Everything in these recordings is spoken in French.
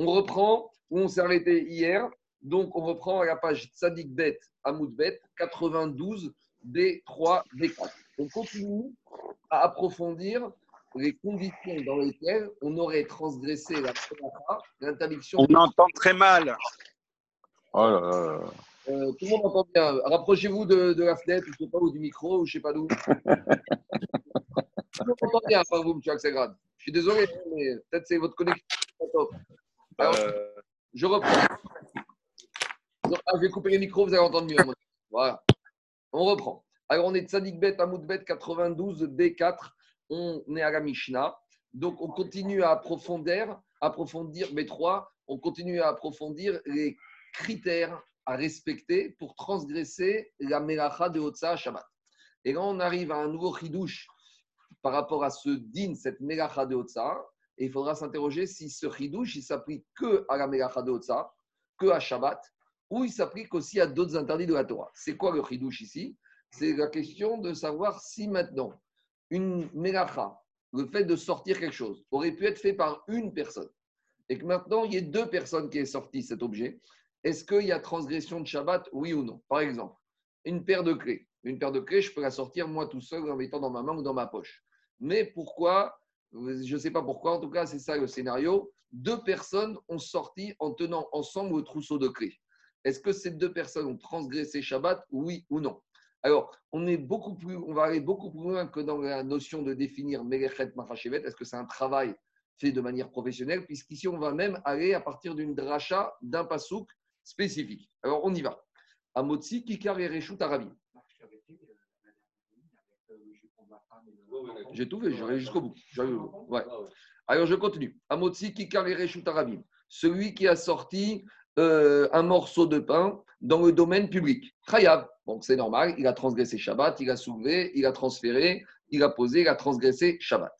On reprend où on s'est arrêté hier. Donc, on reprend à la page Tzadik Bet, Amoud Bet, 92, B3, B4. On continue à approfondir les conditions dans lesquelles on aurait transgressé la l'interdiction. On entend très mal. Oh là là. Euh, tout le monde entend bien. Rapprochez-vous de, la fenêtre, je ne sais pas, ou du micro, ou je ne sais pas d'où. tout le monde entend bien, pas vous, M. Axelgrad. Je suis désolé, mais peut-être c'est votre connexion. Je reprends. Ah, je vais couper les micros, vous allez entendre mieux. Voilà. On reprend. Alors, on est Tzadik Bet, Amoud Bet 92, D4. On est à la Mishnah. Donc, on continue à approfondir, approfondir B3. On continue à approfondir les critères à respecter pour transgresser la Melacha de Hotza Shabbat. Et là, on arrive à un nouveau chidouche par rapport à ce din, cette Melacha de Hotza. Il faudra s'interroger si ce chidouche, il s'applique que à la Melacha de Hotza, que à Shabbat, ou il s'applique aussi à d'autres interdits de la Torah. C'est quoi le chidouche ici? C'est la question de savoir si maintenant, une Melacha, le fait de sortir quelque chose, aurait pu être fait par une personne, et que maintenant, il y ait deux personnes qui aient sorti cet objet, est-ce qu'il y a transgression de Shabbat, oui ou non? Par exemple, une paire de clés. Une paire de clés, je peux la sortir moi tout seul en mettant dans ma main ou dans ma poche. Mais pourquoi Je ne sais pas pourquoi, en tout cas, c'est ça le scénario. Deux personnes ont sorti en tenant ensemble le trousseau de clés. Est-ce que ces deux personnes ont transgressé Shabbat, oui ou non? Alors, on, est beaucoup plus, on va aller beaucoup plus loin que dans la notion de définir Melechet Machachevet. Est-ce que c'est un travail fait de manière professionnelle? Puisqu'ici, on va même aller à partir d'une dracha, d'un pasouk spécifique. Alors, on y va. Amotsi, Kikar et Reshut Arabim. J'ai tout fait, j'arrive jusqu'au bout. Ouais. Alors, je continue. Amotsi, Kikar et Reshut Arabim. Celui qui a sorti euh, un morceau de pain dans le domaine public. Chayav. Donc, c'est normal, il a transgressé Shabbat, il a soulevé, il a transféré, il a posé, il a transgressé Shabbat.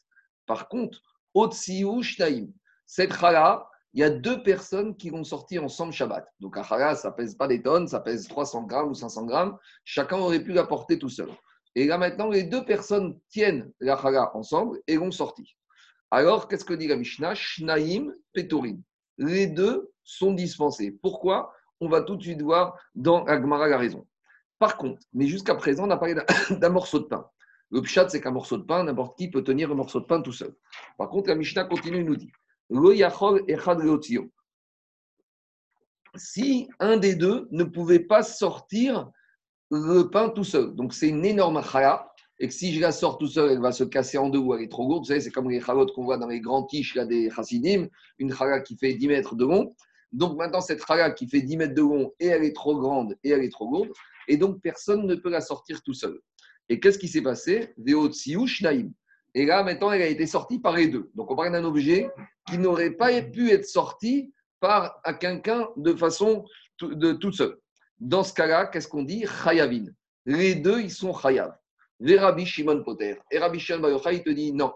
Par contre, Otsiu Shtaim. Cette chala, il y a deux personnes qui vont sortir ensemble Shabbat. Donc, un chala, ça pèse pas des tonnes, ça pèse 300 grammes ou 500 grammes. Chacun aurait pu la porter tout seul. Et là, maintenant, les deux personnes tiennent la chala ensemble et vont sortir. Alors, qu'est-ce que dit la Mishnah? Shnaim Petorim. Les deux sont dispensés. Pourquoi? On va tout de suite voir dans Agmara la raison. Par contre, mais jusqu'à présent, on a parlé d'un morceau de pain. Le pshat, c'est qu'un morceau de pain, n'importe qui peut tenir un morceau de pain tout seul. Par contre, la Mishnah continue, nous dit si un des deux ne pouvait pas sortir le pain tout seul, donc c'est une énorme chala, et que si je la sors tout seul, elle va se casser en deux ou elle est trop lourde. Vous savez, c'est comme les chalotes qu'on voit dans les grands tiges là, des chassidim, une chala qui fait 10 mètres de long. Donc maintenant, cette chala qui fait 10 mètres de long, et elle est trop grande, et elle est trop lourde, et donc personne ne peut la sortir tout seul. Et qu'est-ce qui s'est passé? Et là, maintenant, elle a été sortie par les deux. Donc on parle d'un objet qui n'aurait pas pu être sorti par à quelqu'un de façon de toute seule. Dans ce cas-là, qu'est-ce qu'on dit? Chayavin. Les deux, ils sont chayav. Les Rabbi Shimon Poter. Et Rabbi Shimon Bar il te dit non.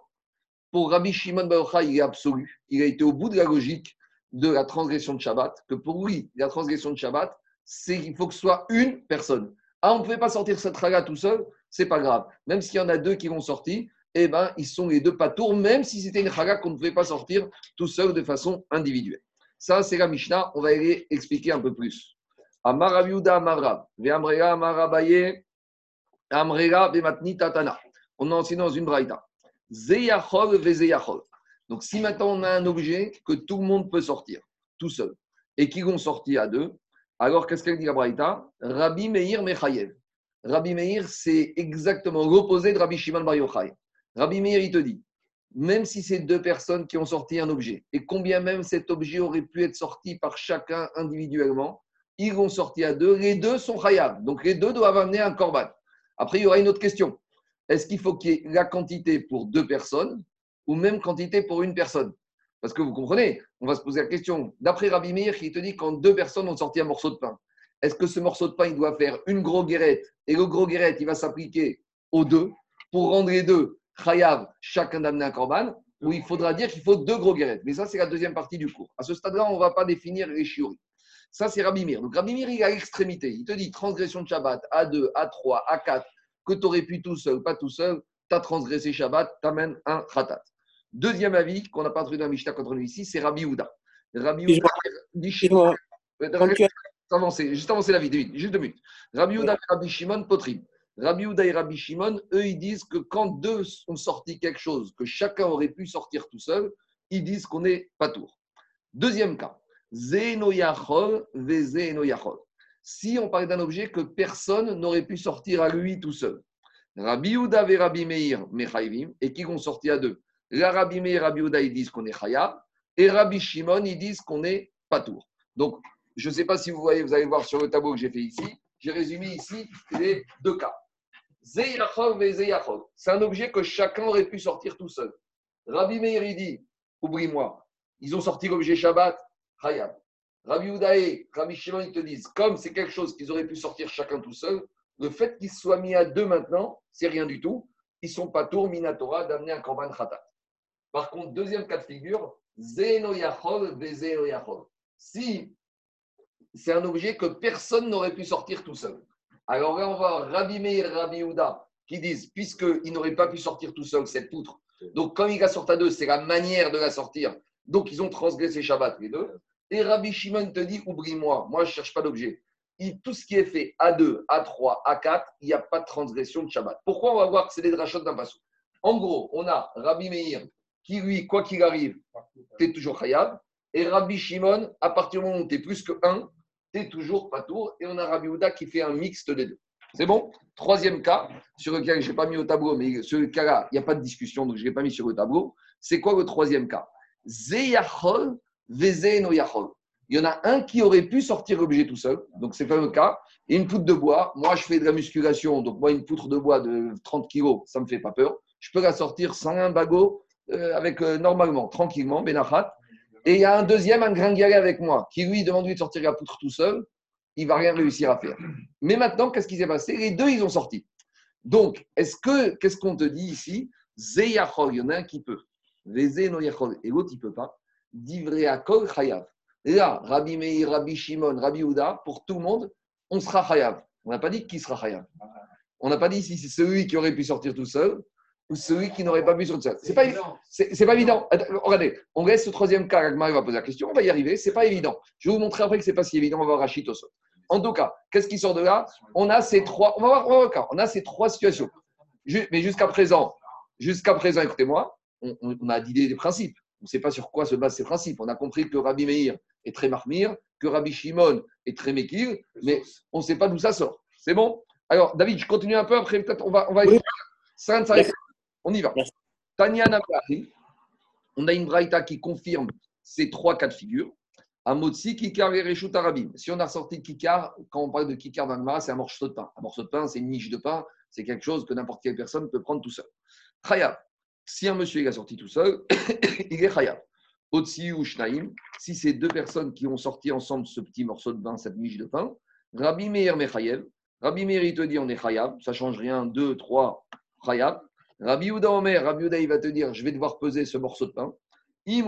Pour Rabbi Shimon Bar il est absolu. Il a été au bout de la logique de la transgression de Shabbat, que pour lui, la transgression de Shabbat, c'est qu'il faut que ce soit une personne. Ah, on ne pouvait pas sortir cette raga tout seul, c'est pas grave. Même s'il y en a deux qui vont sortir, eh ben, ils sont les deux pas tours, même si c'était une raga qu'on ne pouvait pas sortir tout seul de façon individuelle. Ça, c'est la Mishnah. On va aller expliquer un peu plus. Amaraviuda Amarav, Ve'amrega Amarabaye, Amrega Ve'matni Tatana. On a enseigné dans une braïta. Zeyachol Ve'zeyachol. Donc, si maintenant on a un objet que tout le monde peut sortir, tout seul, et qui vont sortir à deux, alors qu'est-ce qu'elle dit la Braïta? Rabbi Meir Mechayev. Rabbi Meir, c'est exactement l'opposé de Rabbi Shimon Bar Yochai. Rabbi Meir, il te dit, même si c'est deux personnes qui ont sorti un objet, et combien même cet objet aurait pu être sorti par chacun individuellement, ils vont sortir à deux, les deux sont chayav. Donc les deux doivent amener un korban. Après, il y aura une autre question. Est-ce qu'il faut qu'il y ait la quantité pour deux personnes ou même quantité pour une personne? Parce que vous comprenez, on va se poser la question. D'après Rabbi Meir, qui te dit quand deux personnes ont sorti un morceau de pain, est-ce que ce morceau de pain, il doit faire une grosse guérette et le gros guérette, il va s'appliquer aux deux pour rendre les deux chayav, chacun d'amener un korban ou il faudra dire qu'il faut deux gros guérettes? Mais ça, c'est la deuxième partie du cours. À ce stade-là, on ne va pas définir les chioris. Ça, c'est Rabbi Meir. Donc, Rabbi Meir, il est à l'extrémité. Il te dit transgression de Shabbat à 2, à 3, à 4, que tu aurais pu tout seul, pas tout seul, tu as transgressé Shabbat, tu amènes un khatat. Deuxième avis qu'on n'a pas trouvé dans la Mishnah contre nous ici, c'est Rabbi Houda. Rabbi Yehuda, Shimon, juste avancer la vie, juste deux minutes. Rabbi Yehuda et Rabbi Shimon, Potrim. Rabbi Yehuda et Rabbi Shimon, eux, ils disent que quand deux ont sorti quelque chose que chacun aurait pu sortir tout seul, ils disent qu'on n'est pas tour. Deuxième cas, Si on parle d'un objet que personne n'aurait pu sortir à lui tout seul. Rabbi Yehuda et Rabbi Meir, Mechaïvim, et qui vont sortir à deux. La Rabbi Meir et Rabbi Yehuda, ils disent qu'on est Chayab, et Rabbi Shimon, ils disent qu'on est Patour. Donc, je ne sais pas si vous voyez, vous allez voir sur le tableau que j'ai fait ici, j'ai résumé ici les deux cas. C'est un objet que chacun aurait pu sortir tout seul. Rabbi Meir, il dit, oublie-moi, ils ont sorti l'objet Shabbat, Chayab. Rabbi Udae, Rabbi Shimon, ils te disent, comme c'est quelque chose qu'ils auraient pu sortir chacun tout seul, le fait qu'ils soient mis à deux maintenant, c'est rien du tout. Ils ne sont pas tour Minatora d'amener un Korban Khatat. Par contre, deuxième cas de figure, Zeno Yachol, Yachol. Si c'est un objet que personne n'aurait pu sortir tout seul. Alors là, on va Rabbi Meir Rabbi Yehuda qui disent, puisqu'il n'aurait pas pu sortir tout seul cette poutre, donc quand il la sort à deux, c'est la manière de la sortir. Donc ils ont transgressé Shabbat les deux. Et Rabbi Shimon te dit, oublie-moi, moi je ne cherche pas d'objet. Tout ce qui est fait à 2, à 3, à 4, il n'y a pas de transgression de Shabbat. Pourquoi on va voir que c'est des drachot d'un passou? En gros, on a Rabbi Meir qui, lui, quoi qu'il arrive, tu es toujours Khayab. Et Rabbi Shimon, à partir du moment où tu es plus que 1, tu es toujours tour. Et on a Rabbi Ouda qui fait un mixte des deux. C'est bon? Troisième cas, sur lequel je n'ai pas mis au tableau, mais ce cas-là, il n'y a pas de discussion, donc je ne l'ai pas mis sur le tableau. C'est quoi le troisième cas? Zeyachol, Vezeno Yachol. Il y en a un qui aurait pu sortir l'objet tout seul, donc c'est pas le cas. Et une poutre de bois, moi je fais de la musculation, donc moi une poutre de bois de 30 kg, ça me fait pas peur. Je peux la sortir sans un bagot, euh, avec euh, normalement, tranquillement, Benachat. Et il y a un deuxième, un gringalet avec moi, qui lui demande lui de sortir la poutre tout seul, il va rien réussir à faire. Mais maintenant, qu'est-ce qui s'est passé? Les deux, ils ont sorti. Donc, est-ce que, qu'est-ce qu'on te dit ici? Zeyachol, il y en a un qui peut. Et l'autre, il ne peut pas. Chayav. Là, Rabbi Meir, Rabbi Shimon, Rabbi Ouda, pour tout le monde, on sera chayav. On n'a pas dit qui sera chayav. On n'a pas dit si c'est celui qui aurait pu sortir tout seul ou celui qui n'aurait pas pu sortir tout seul. C'est pas, c'est, pas évident. regardez, on reste au troisième cas. Agmar va poser la question. On va y arriver. C'est pas évident. Je vais vous montrer après que c'est pas si évident. On va voir Rachid au sol. En tout cas, qu'est-ce qui sort de là? On a ces trois. On va voir, on va On a ces trois situations. Mais jusqu'à présent, jusqu'à présent, écoutez-moi, on, on a dit des principes. On ne sait pas sur quoi se basent ces principes. On a compris que Rabbi Meir est très marmire, que Rabbi Shimon est très mékir, mais on ne sait pas d'où ça sort. C'est bon? Alors, David, je continue un peu, après peut-être on va, on va On y va. Tanya on a une braïta qui confirme ces trois cas de figure. Amotsi, Kikar et Reshut Arabim. Si on a sorti de Kikar, quand on parle de Kikar dans c'est un morceau de pain. Un morceau de pain, c'est une niche de pain, c'est quelque chose que n'importe quelle personne peut prendre tout seul. Khayab, si un monsieur a sorti tout seul, il est Khayab. Otsi ou Shnaim, si c'est deux personnes qui ont sorti ensemble ce petit morceau de pain, cette miche de pain, Rabbi Meir Mechayev, Rabbi Meir il te dit on est Khayab, ça change rien, deux, trois, Khayab. Rabbi Uda Omer, Rabbi Uda il va te dire je vais devoir peser ce morceau de pain. Si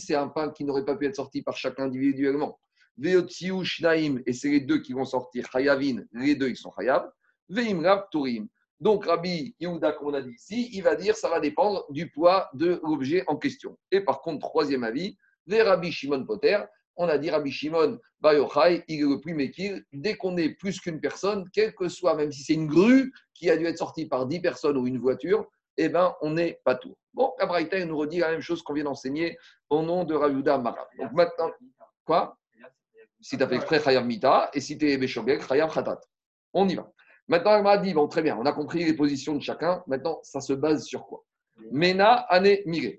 c'est un pain qui n'aurait pas pu être sorti par chacun individuellement, ou Shnaim, et c'est les deux qui vont sortir, Khayavin, les deux ils sont Khayab. Veimrab Turim. Donc, Rabbi Yehuda, comme on a dit ici, il va dire ça va dépendre du poids de l'objet en question. Et par contre, troisième avis, les Rabbi Shimon Potter, on a dit Rabbi Shimon Bayochai, il est le plus. Dès qu'on est plus qu'une personne, quel que soit, même si c'est une grue qui a dû être sortie par dix personnes ou une voiture, eh bien, on n'est pas tout. Bon, la nous redit la même chose qu'on vient d'enseigner au nom de Ravuda Marab. Donc maintenant, quoi? Si tu as fait exprès, Mita, et si tu es Khayam Khatat. On y va. Maintenant, elle m'a dit, bon, très bien, on a compris les positions de chacun. Maintenant, ça se base sur quoi? Mena, Ane, Mire.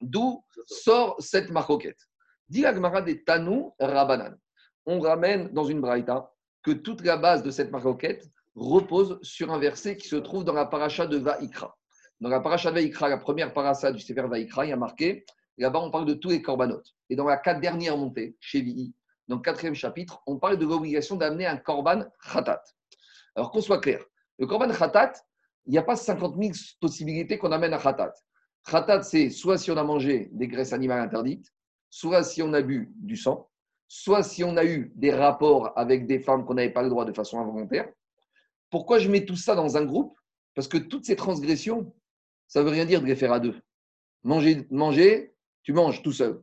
D'où sort cette maroquette Dit l'Agmara des Tanou Rabanan. On ramène dans une braïta que toute la base de cette maroquette repose sur un verset qui se trouve dans la paracha de Vaikra. Dans la paracha de Vaikra, la première paracha du Sefer Vaikra, il y a marqué, là-bas on parle de tous les corbanotes. Et dans la quatre dernières montées, chez VI, dans le quatrième chapitre, on parle de l'obligation d'amener un korban khatat. Alors qu'on soit clair, le korban khatat, il n'y a pas 50 000 possibilités qu'on amène à khatat. Khatat, c'est soit si on a mangé des graisses animales interdites, soit si on a bu du sang, soit si on a eu des rapports avec des femmes qu'on n'avait pas le droit de façon involontaire. Pourquoi je mets tout ça dans un groupe? Parce que toutes ces transgressions, ça ne veut rien dire de les faire à deux. Manger, manger tu manges tout seul.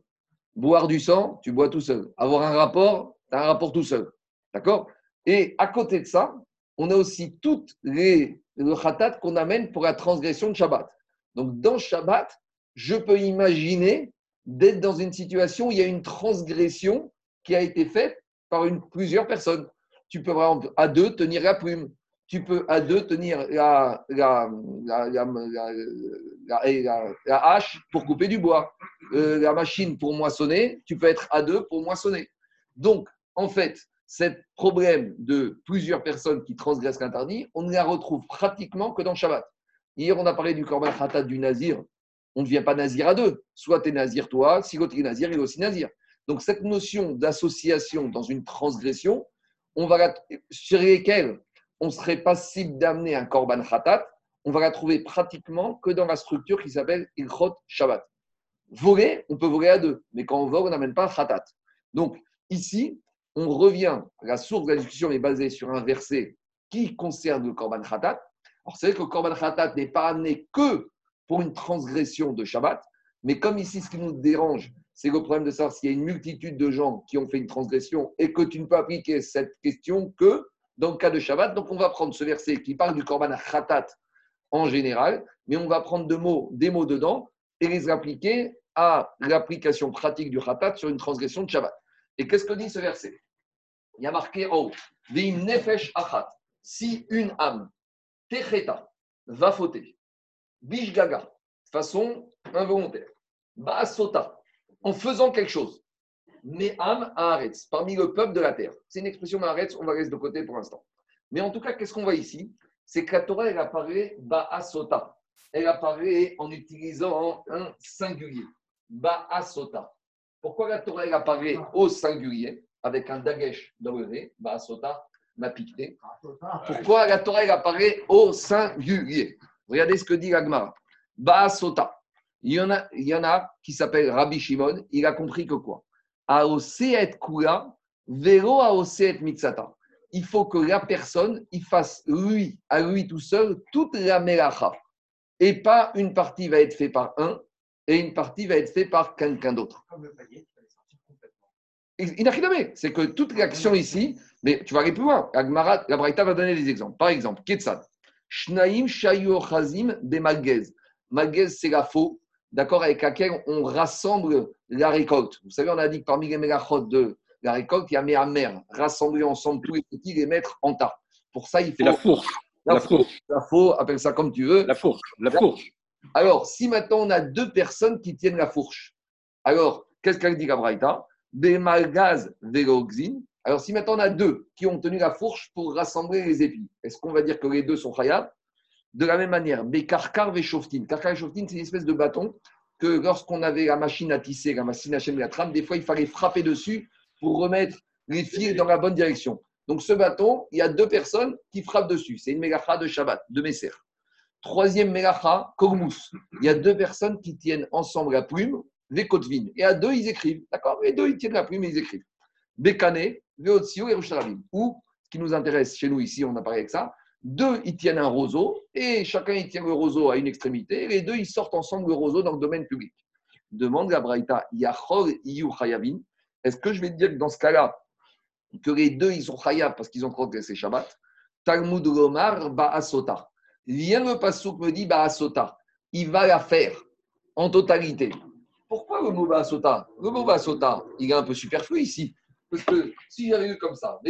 Boire du sang, tu bois tout seul. Avoir un rapport, tu as un rapport tout seul. D'accord? Et à côté de ça, on a aussi toutes les le khatat qu'on amène pour la transgression de Shabbat. Donc, dans Shabbat, je peux imaginer d'être dans une situation où il y a une transgression qui a été faite par une, plusieurs personnes. Tu peux, par exemple, à deux, tenir la plume. Tu peux, à deux, tenir la, la, la, hache pour couper du bois. Euh, la machine pour moissonner, tu peux être à deux pour moissonner. Donc, en fait, ce problème de plusieurs personnes qui transgressent l'interdit, on ne la retrouve pratiquement que dans Shabbat. Hier, on a parlé du korban khatat du nazir. On ne devient pas nazir à deux. Soit tu es nazir toi, si l'autre est nazir, il est aussi nazir. Donc cette notion d'association dans une transgression, on va la, sur lesquelles on serait passible d'amener un korban khatat, on va la trouver pratiquement que dans la structure qui s'appelle ilchot Shabbat. Voler, on peut voler à deux, mais quand on vole, on n'amène pas khatat. Donc ici, on revient, la source de la discussion est basée sur un verset qui concerne le Korban Khatat. Alors, c'est vrai que le Korban Khatat n'est pas amené que pour une transgression de Shabbat, mais comme ici, ce qui nous dérange, c'est le problème de savoir s'il y a une multitude de gens qui ont fait une transgression et que tu ne peux appliquer cette question que dans le cas de Shabbat. Donc, on va prendre ce verset qui parle du Korban Khatat en général, mais on va prendre deux mots, des mots dedans et les appliquer à l'application pratique du Khatat sur une transgression de Shabbat. Et qu'est-ce que dit ce verset? Il y a marqué en haut. Si une âme, techeta, va fauter, bishgaga, de façon involontaire, baasota, en faisant quelque chose, mais âme aretz, parmi le peuple de la terre. C'est une expression aretz, on va rester de côté pour l'instant. Mais en tout cas, qu'est-ce qu'on voit ici? C'est que la Torah, elle apparaît baasota. Elle apparaît en utilisant un singulier. Baasota. Pourquoi la Torah apparaît ah. au singulier avec un dagesh dans le nez? Baasota m'a piqué. Pourquoi la Torah apparaît au singulier? Regardez ce que dit l'Agmara. Baasota. Il y en a, il y en a qui s'appelle Rabbi Shimon. Il a compris que quoi? Aoseet kula, vero aoseet mitzata. Il faut que la personne, il fasse lui, à lui tout seul, toute la melacha. Et pas une partie va être faite par un et une partie va être faite par quelqu'un d'autre. C'est que toute l'action ici, mais tu vas aller plus loin. La Braïta va donner des exemples. Par exemple, Ketsad. Shnaim Shayu Chazim de Malgez. Malgez, c'est la faux, d'accord, avec laquelle on rassemble la récolte. Vous savez, on a dit que parmi les mégachot de la récolte, il y a mer, rassembler ensemble tous les petits, les mettre en tas. Pour ça, il faut. La fourche. La, fourche. La fourche, appelle ça comme tu veux. La fourche. La fourche. Alors, si maintenant on a deux personnes qui tiennent la fourche, alors, qu'est-ce qu'elle dit Gabraïta Bemalgaz veloxin. Alors, si maintenant on a deux qui ont tenu la fourche pour rassembler les épis, est-ce qu'on va dire que les deux sont khayab? De la même manière, Bekarkar vechoftin. Karkar vechoftin, c'est une espèce de bâton que lorsqu'on avait la machine à tisser, la machine à chaîner la trame, des fois il fallait frapper dessus pour remettre les fils dans la bonne direction. Donc, ce bâton, il y a deux personnes qui frappent dessus. C'est une mégacha de Shabbat, de Messer. Troisième Melacha, Kormous. Il y a deux personnes qui tiennent ensemble la plume, les Kotvin. Et à deux, ils écrivent. D'accord Les deux, ils tiennent la plume et ils écrivent. Bekane, Veotsio et Rusharabim. Ou, ce qui nous intéresse chez nous ici, on a parlé avec ça, deux, ils tiennent un roseau et chacun, il tient le roseau à une extrémité. Et les deux, ils sortent ensemble le roseau dans le domaine public. Demande la Braïta, Yachol Iyu Chayavin. Est-ce que je vais te dire que dans ce cas-là, que les deux, ils sont Chayab parce qu'ils ont transgressé Shabbat Talmud Lomar Ba'asota. Vient le pasouk me dit Baasota. Il va la faire en totalité. Pourquoi le mot Baasota Le mot Baasota, il est un peu superflu ici. Parce que si j'avais eu comme ça,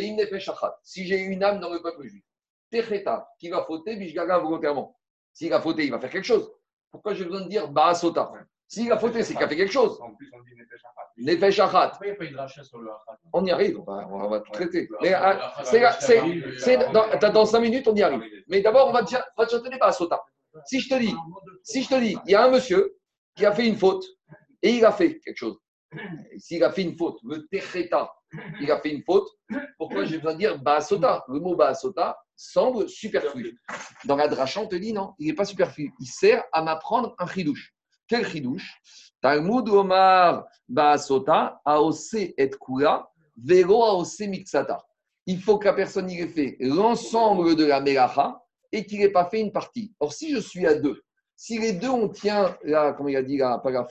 si j'ai une âme dans le peuple juif, Techeta, qui va fauter, Bishgaga volontairement. S'il a fauté, il va faire quelque chose. Pourquoi j'ai besoin de dire Baasota S'il a fauté, c'est qu'il a fait quelque chose. En plus, on dit Nefesh Achat. On y arrive, on va, tout traiter. Mais dans, 5 minutes, on y arrive. Mais d'abord, on va te, va te chanter pas Sota. Si je te dis, si je te dis, il y a un monsieur qui a fait une faute et il a fait quelque chose. S'il a fait une faute, le Techeta, il a fait une faute, pourquoi j'ai besoin de dire Baasota Le mot Baasota semble superflu. Dans la dracha, on te dit non, il n'est pas superflu. Il sert à m'apprendre un chidouche. Quel chidouche? Talmud Omar Baasota, Aose et Kula, Vero Aose Mixata. Il faut que la personne y ait fait l'ensemble de la Melacha et qu'il n'ait pas fait une partie. Or, si je suis à deux, si les deux on tient, là, comment il a dit, là, pas la,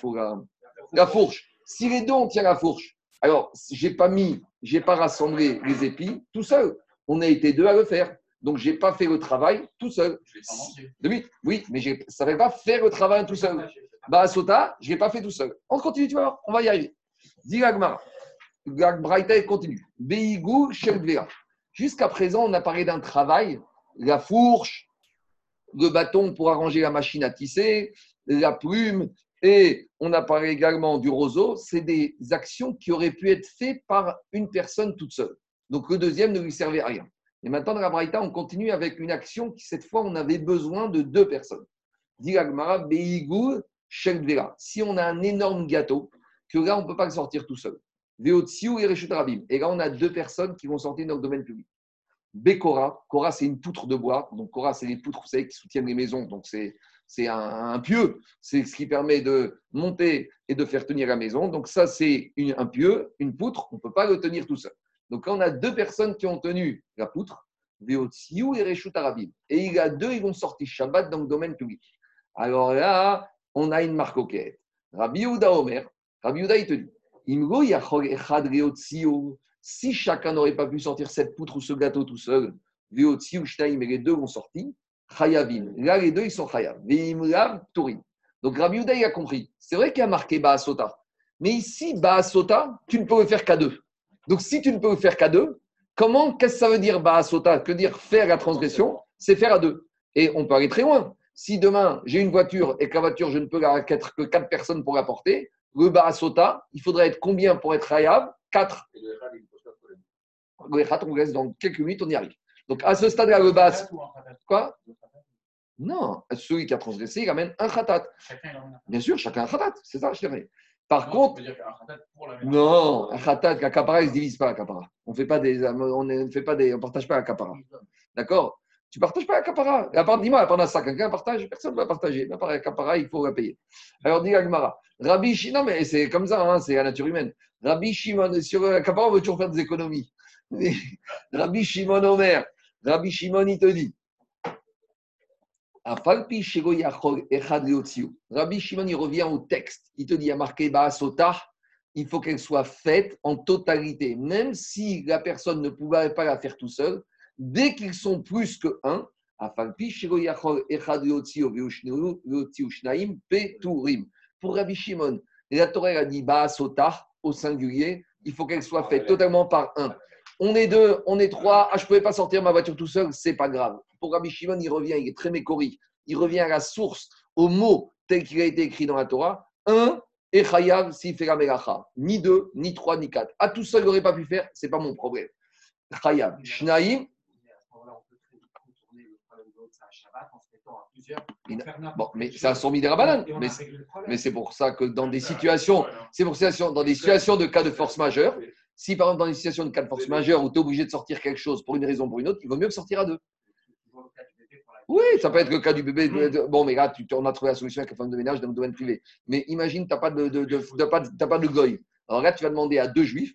La fourche. Si les deux, on tient la fourche, alors, j'ai pas mis, j'ai pas rassemblé les épis tout seul. On a été deux à le faire. Donc, j'ai pas fait le travail tout seul. Oui, oui, mais je ne savais pas faire le travail tout seul. Bah, Sota, je ne l'ai pas fait tout seul. On continue, tu vois, on va y arriver. Dis Braïta continue. Beigou, Jusqu'à présent, on a parlé d'un travail, la fourche, le bâton pour arranger la machine à tisser, la plume, et on a parlé également du roseau. C'est des actions qui auraient pu être faites par une personne toute seule. Donc le deuxième ne lui servait à rien. Et maintenant, dans la Braïta, on continue avec une action qui, cette fois, on avait besoin de deux personnes. Dit Si on a un énorme gâteau, que là, on ne peut pas le sortir tout seul. Et là, on a deux personnes qui vont sortir dans le domaine public. Bekora, Kora, c'est une poutre de bois. Donc, Kora, c'est les poutres, vous savez, qui soutiennent les maisons. Donc, c'est, c'est un, pieu. C'est ce qui permet de monter et de faire tenir la maison. Donc, ça, c'est un pieu, une poutre. On ne peut pas le tenir tout seul. Donc, on a deux personnes qui ont tenu la poutre, Veotsiou et Reshut Arabim. Et il y a deux, ils vont sortir Shabbat dans le domaine public. Alors là, on a une marque au quai. Rabbi Uda Omer, Rabbi Uda, il te dit si chacun n'aurait pas pu sortir cette poutre ou ce gâteau tout seul, et les deux vont sortir, Chayavim. Là, les deux, ils sont Chayav. Donc Rabbi Uda, il a compris. C'est vrai qu'il a marqué Baasota. Mais ici, Baasota, tu ne peux le faire qu'à deux. Donc, si tu ne peux le faire qu'à deux, comment, qu'est-ce que ça veut dire Baasota? Que dire faire la transgression? C'est faire à deux. Et on peut aller très loin. Si demain, j'ai une voiture et que la voiture, je ne peux être que quatre personnes pour la porter, le Baasota, il faudrait être combien pour être Hayab Quatre. Le Khat, on reste dans quelques minutes, on y arrive. Donc, à ce stade-là, le Baas. Quoi? Non, celui qui a transgressé, il amène un Khatat. Bien sûr, chacun un Khatat. C'est ça, je dirais. Par contre, non, un khatat, la capara, il ne se divise pas la capara. On fait pas des, on ne fait pas des, on partage pas la capara. D'accord? Tu partages pas la capara. Dis-moi, pendant ça, quelqu'un partage, personne ne va partager. La capara, il faut la payer. Alors, dis Agmara. Rabbi Shimon, mais c'est comme ça, hein, c'est la nature humaine. Rabbi Shimon, sur la capara, on veut toujours faire des économies. Rabbi Shimon Omer, Rabbi Shimon, il te dit Rabbi Shimon, il revient au texte. Il te dit, il y a marqué il faut qu'elle soit faite en totalité. Même si la personne ne pouvait pas la faire tout seul, dès qu'ils sont plus que un, pour Rabbi Shimon, la Torah a dit au singulier, il faut qu'elle soit faite totalement par un. On est deux, on est trois, ah, je ne pouvais pas sortir ma voiture tout seul, c'est pas grave. Pour Rabbi Shimon, il revient, il est très mécori. Il revient à la source, au mot tel qu'il a été écrit dans la Torah. Un, et Chayav s'il fait la melacha. Ni deux, ni trois, ni quatre. À tout seul, il n'aurait pas pu faire, ce n'est pas mon problème. Chayav. Bon, mais c'est un sourmi des rabanan. Mais, mais c'est pour ça que dans des situations, c'est pour ça dans des situations de cas de force majeure, si par exemple dans une situation de cas de force majeure où tu es obligé de sortir quelque chose pour une raison ou pour une autre, il vaut mieux que sortir à deux. Oui, ça peut être le cas du bébé. Bon, mais là, tu, on a trouvé la solution avec la femme de ménage dans le domaine privé. Mais imagine, tu n'as pas de, de, pas, pas de goy. Alors là, tu vas demander à deux juifs,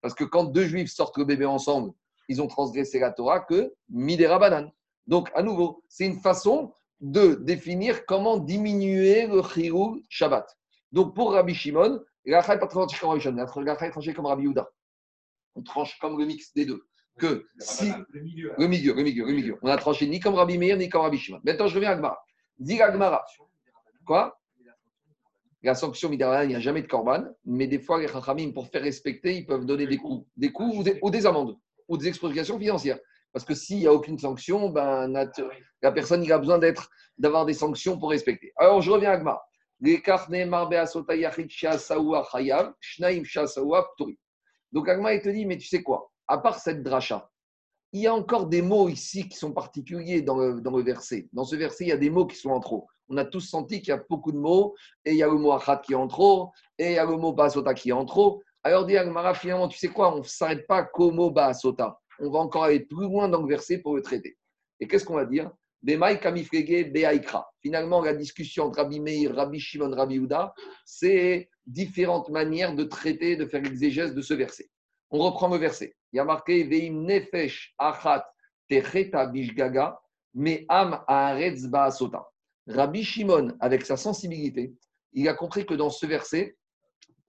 parce que quand deux juifs sortent le bébé ensemble, ils ont transgressé la Torah que midera banane. Donc, à nouveau, c'est une façon de définir comment diminuer le chirou Shabbat. Donc, pour Rabbi Shimon, la pas tranché comme Rabbi Shimon, la tranché comme Rabbi Yuda on tranche comme le mix des deux. Que si. Le milieu, le milieu, le milieu, le milieu. On a tranché ni comme Rabbi Meir, ni comme Rabbi Shimon. Maintenant, je reviens à Gmara. Dis Gmara. Quoi? La sanction Midaraban, il n'y a jamais de corban, mais des fois, les Chachamim, pour faire respecter, ils peuvent donner des coups. Des coups ou des, amendes, ou des expropriations financières. Parce que s'il n'y a aucune sanction, ben, la personne il a besoin d'être, d'avoir des sanctions pour respecter. Alors, je reviens à ptori. Donc Agma, il te dit, mais tu sais quoi? À part cette dracha, il y a encore des mots ici qui sont particuliers dans le, verset. Dans ce verset, il y a des mots qui sont en trop. On a tous senti qu'il y a beaucoup de mots, et il y a le mot achat qui est en trop, et il y a le mot basota qui est en trop. Alors dit Agmara, finalement, tu sais quoi? On ne s'arrête pas qu'au mot basota. On va encore aller plus loin dans le verset pour le traiter. Et qu'est-ce qu'on va dire? Finalement, la discussion entre Rabbi Meir, Rabbi Shimon, Rabbi Uda, c'est différentes manières de traiter, de faire l'exégèse de ce verset. On reprend le verset. Il y a marqué Veim nefesh achat techeta bishgaga. Rabbi Shimon, avec sa sensibilité, il a compris que dans ce verset,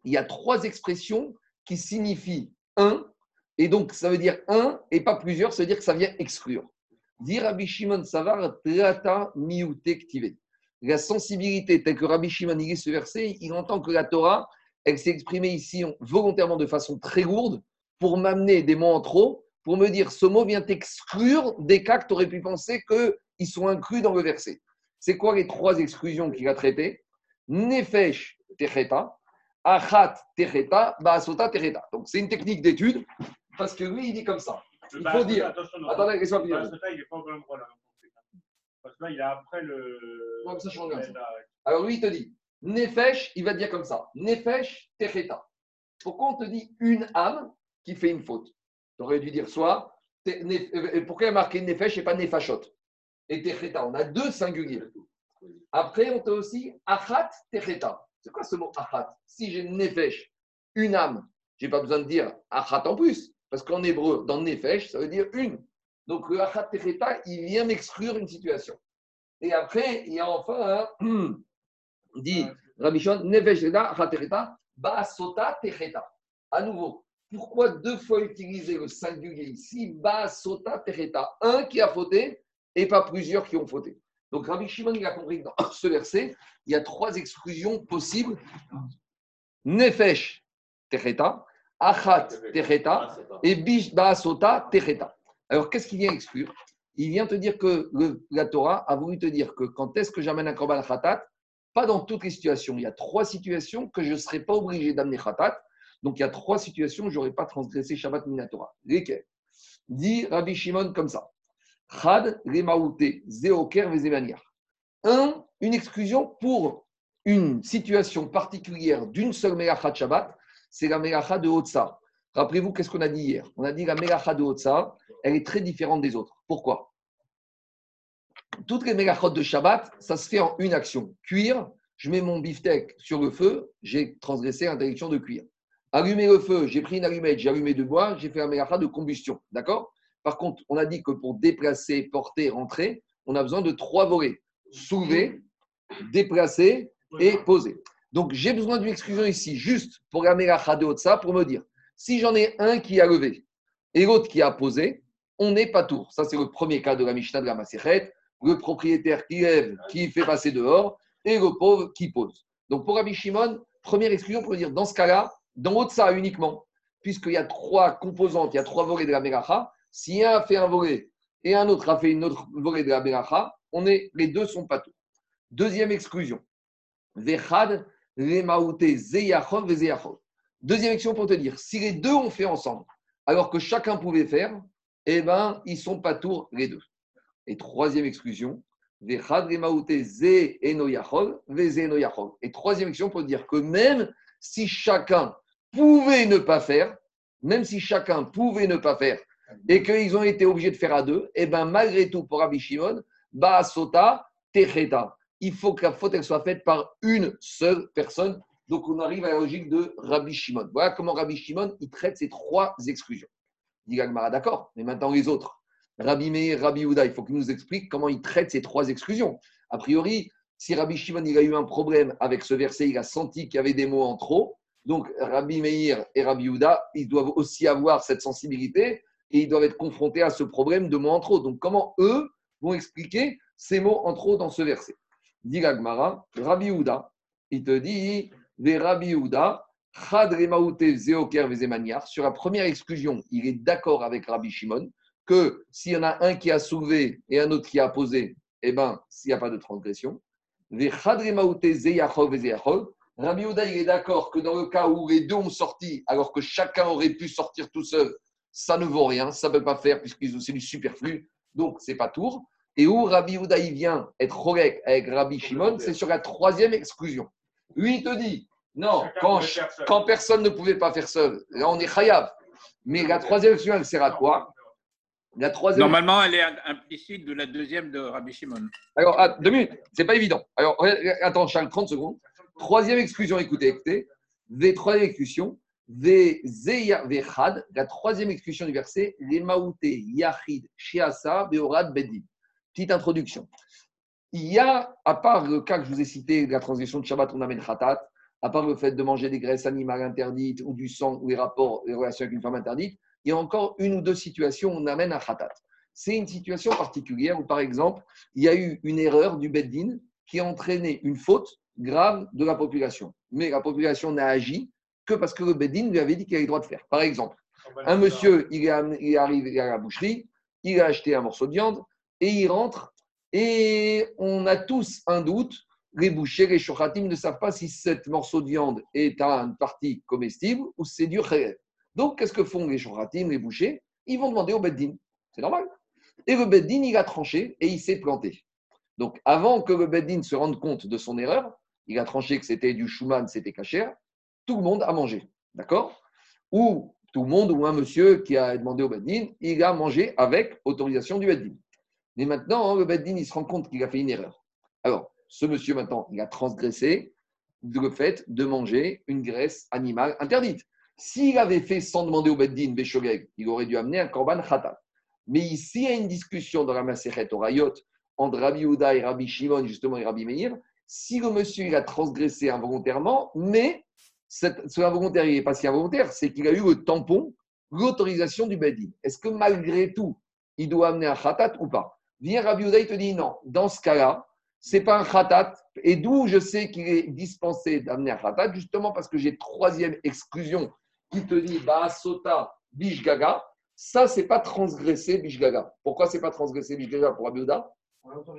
il y a trois expressions qui signifient un, et donc ça veut dire un et pas plusieurs, ça veut dire que ça vient exclure. Dire Rabbi Shimon Savar, Trata La sensibilité telle que Rabbi Shimon lit ce verset, il entend que la Torah, elle s'est exprimée ici volontairement de façon très lourde pour m'amener des mots en trop, pour me dire ce mot vient exclure des cas que tu aurais pu penser qu'ils sont inclus dans le verset. C'est quoi les trois exclusions qu'il a traitées? Nefesh Techeta, Achat Techeta, Baasota Techeta. Donc c'est une technique d'étude parce que lui il dit comme ça. Il faut dire. Attendez, laisse-moi finir. il n'est pas au même rôle. Parce que là, il est après le. ça change Alors lui, il te dit Nefesh, il va dire comme ça Nefesh Techeta. Pourquoi on te dit une âme qui fait une faute? Tu aurais dû dire soit. Euh, pourquoi il y a marqué Nefesh et pas Nefashot? Et Techeta, on a deux singuliers. Après, on t'a aussi Achat Techeta. C'est quoi ce mot Achat? Si j'ai Nefesh, une âme, je n'ai pas besoin de dire Achat en plus. Parce qu'en hébreu, dans Nefesh, ça veut dire une. Donc le Achat Techeta, il vient m'exclure une situation. Et après, il y a enfin un. dit Rabishon, Nefesh Achat Techeta, Basota Techeta. À nouveau, pourquoi deux fois utiliser le singulier ici Ba, Sota, Tereta. Un qui a fauté et pas plusieurs qui ont fauté. Donc Rabbi Shimon il a compris que dans ce verset, il y a trois exclusions possibles Nefesh, Tereta, Achat, Tereta et Bish, Ba, Sota, Tereta. Alors qu'est-ce qu'il vient exclure? Il vient te dire que la Torah a voulu te dire que quand est-ce que j'amène un Korban Khatat? Pas dans toutes les situations. Il y a trois situations que je ne serai pas obligé d'amener Khatat donc il y a trois situations où je n'aurais pas transgressé Shabbat Minatora. Lesquelles? Dit Rabbi Shimon comme ça. Chad, Remaouté, Zéoker, Vezemaniar. Un, une exclusion pour une situation particulière d'une seule Melacha de Shabbat, c'est la Melacha de Hotsa. Rappelez-vous, qu'est-ce qu'on a dit hier? On a dit la Melacha de Hotsa, elle est très différente des autres. Pourquoi? Toutes les Melachot de Shabbat, ça se fait en une action. Cuire, je mets mon beefsteak sur le feu, j'ai transgressé l'interdiction de cuire. Allumer le feu, j'ai pris une allumette, j'ai allumé du bois, j'ai fait un mélacha de combustion. D'accord? Par contre, on a dit que pour déplacer, porter, rentrer, on a besoin de trois volets soulever, déplacer et poser. Donc, j'ai besoin d'une exclusion ici, juste pour la mélacha de ça, pour me dire si j'en ai un qui a levé et l'autre qui a posé, on n'est pas tour. Ça, c'est le premier cas de la Mishnah de la Maserhet le propriétaire qui lève, qui fait passer dehors, et le pauvre qui pose. Donc, pour Rabbi Shimon, première exclusion pour dire dans ce cas-là, dans ça uniquement, puisqu'il y a trois composantes, il y a trois volets de la Melacha, si un a fait un volet et un autre a fait une autre volet de la Melacha, on est, les deux sont pas tout. Deuxième exclusion. Vechad, Deuxième exclusion pour te dire, si les deux ont fait ensemble, alors que chacun pouvait faire, eh bien, ils sont pas tours les deux. Et troisième exclusion, et troisième exclusion pour dire que même si chacun pouvait ne pas faire, même si chacun pouvait ne pas faire, et qu'ils ont été obligés de faire à deux, et eh bien malgré tout, pour Rabbi Shimon, Baasota, Techeta. Il faut que la faute elle soit faite par une seule personne. Donc on arrive à la logique de Rabbi Shimon. Voilà comment Rabbi Shimon traite ces trois exclusions. D'accord, mais maintenant les autres. Rabbi Meir, Rabbi Houda, il faut qu'il nous explique comment il traite ces trois exclusions. A priori, si Rabbi Shimon a eu un problème avec ce verset, il a senti qu'il y avait des mots en trop, donc, Rabbi Meir et Rabbi Houda, ils doivent aussi avoir cette sensibilité et ils doivent être confrontés à ce problème de mots en trop. Donc, comment eux vont expliquer ces mots en trop dans ce verset? Dit Gagmara, Rabbi Houda, il te dit, les Rabbi Houda, sur la première exclusion, il est d'accord avec Rabbi Shimon que s'il y en a un qui a soulevé et un autre qui a posé, eh bien, s'il n'y a pas de transgression. Rabbi Ouda, il est d'accord que dans le cas où les deux ont sorti, alors que chacun aurait pu sortir tout seul, ça ne vaut rien, ça ne peut pas faire puisque c'est du superflu, donc c'est pas tour. Et où Rabbi Ouda, il vient être correct avec Rabbi Shimon, c'est sur la troisième exclusion. Lui, il te dit, non, quand, quand, personne ne pouvait pas faire seul, là on est chayav. Mais la troisième exclusion, elle sert à quoi? La troisième... Normalement, elle est implicite de la deuxième de Rabbi Shimon. Alors, ah, deux minutes, c'est pas évident. Alors, attends, Charles, 30 secondes. Troisième exclusion, écoutez, écoutez. V, troisième exclusion. V, Vechad, la troisième exclusion du verset, les maouté, yachid, shiasa, beorad, bedin. Petite introduction. Il y a, à part le cas que je vous ai cité, la transgression de Shabbat, on amène khatat, à part le fait de manger des graisses animales interdites ou du sang ou les rapports, les relations avec une femme interdite, il y a encore une ou deux situations où on amène un khatat. C'est une situation particulière où, par exemple, il y a eu une erreur du Beddin qui a entraîné une faute grave de la population. Mais la population n'a agi que parce que le Beddin lui avait dit qu'il avait le droit de faire. Par exemple, un monsieur, il est, arrivé à la boucherie, il a acheté un morceau de viande et il rentre et on a tous un doute. Les bouchers, les shochatim ne savent pas si ce morceau de viande est une partie comestible ou c'est du. Donc, qu'est-ce que font les shochatim, les bouchers? Ils vont demander au Beddin. C'est normal. Et le Beddin, il a tranché et il s'est planté. Donc, avant que le Beddin se rende compte de son erreur, il a tranché que c'était du Schumann, c'était cachère, tout le monde a mangé. D'accord? Ou tout le monde, ou un monsieur qui a demandé au Beddin, il a mangé avec autorisation du Beddin. Mais maintenant, le Beddin, il se rend compte qu'il a fait une erreur. Alors, ce monsieur, maintenant, il a transgressé le fait de manger une graisse animale interdite. S'il avait fait sans demander au Beddin, Beshogeg, il aurait dû amener un korban khatat. Mais ici, il y a une discussion dans la Maseret Orayot entre Rabbi Houda et Rabbi Shimon, justement, et Rabbi Meir. Si le monsieur il a transgressé involontairement, mais ce involontaire, il n'est pas si involontaire, c'est qu'il a eu le tampon, l'autorisation du Bedin. Est-ce que malgré tout, il doit amener un khatat ou pas? Viens Rabbi Houda, il te dit non. Dans ce cas-là, ce n'est pas un khatat. Et d'où je sais qu'il est dispensé d'amener un khatat, justement parce que j'ai troisième exclusion qui te dit Baasota Bishgaga. Ça, c'est pas transgressé Bishgaga. Pourquoi c'est pas transgressé Bishgaga pour Abiouda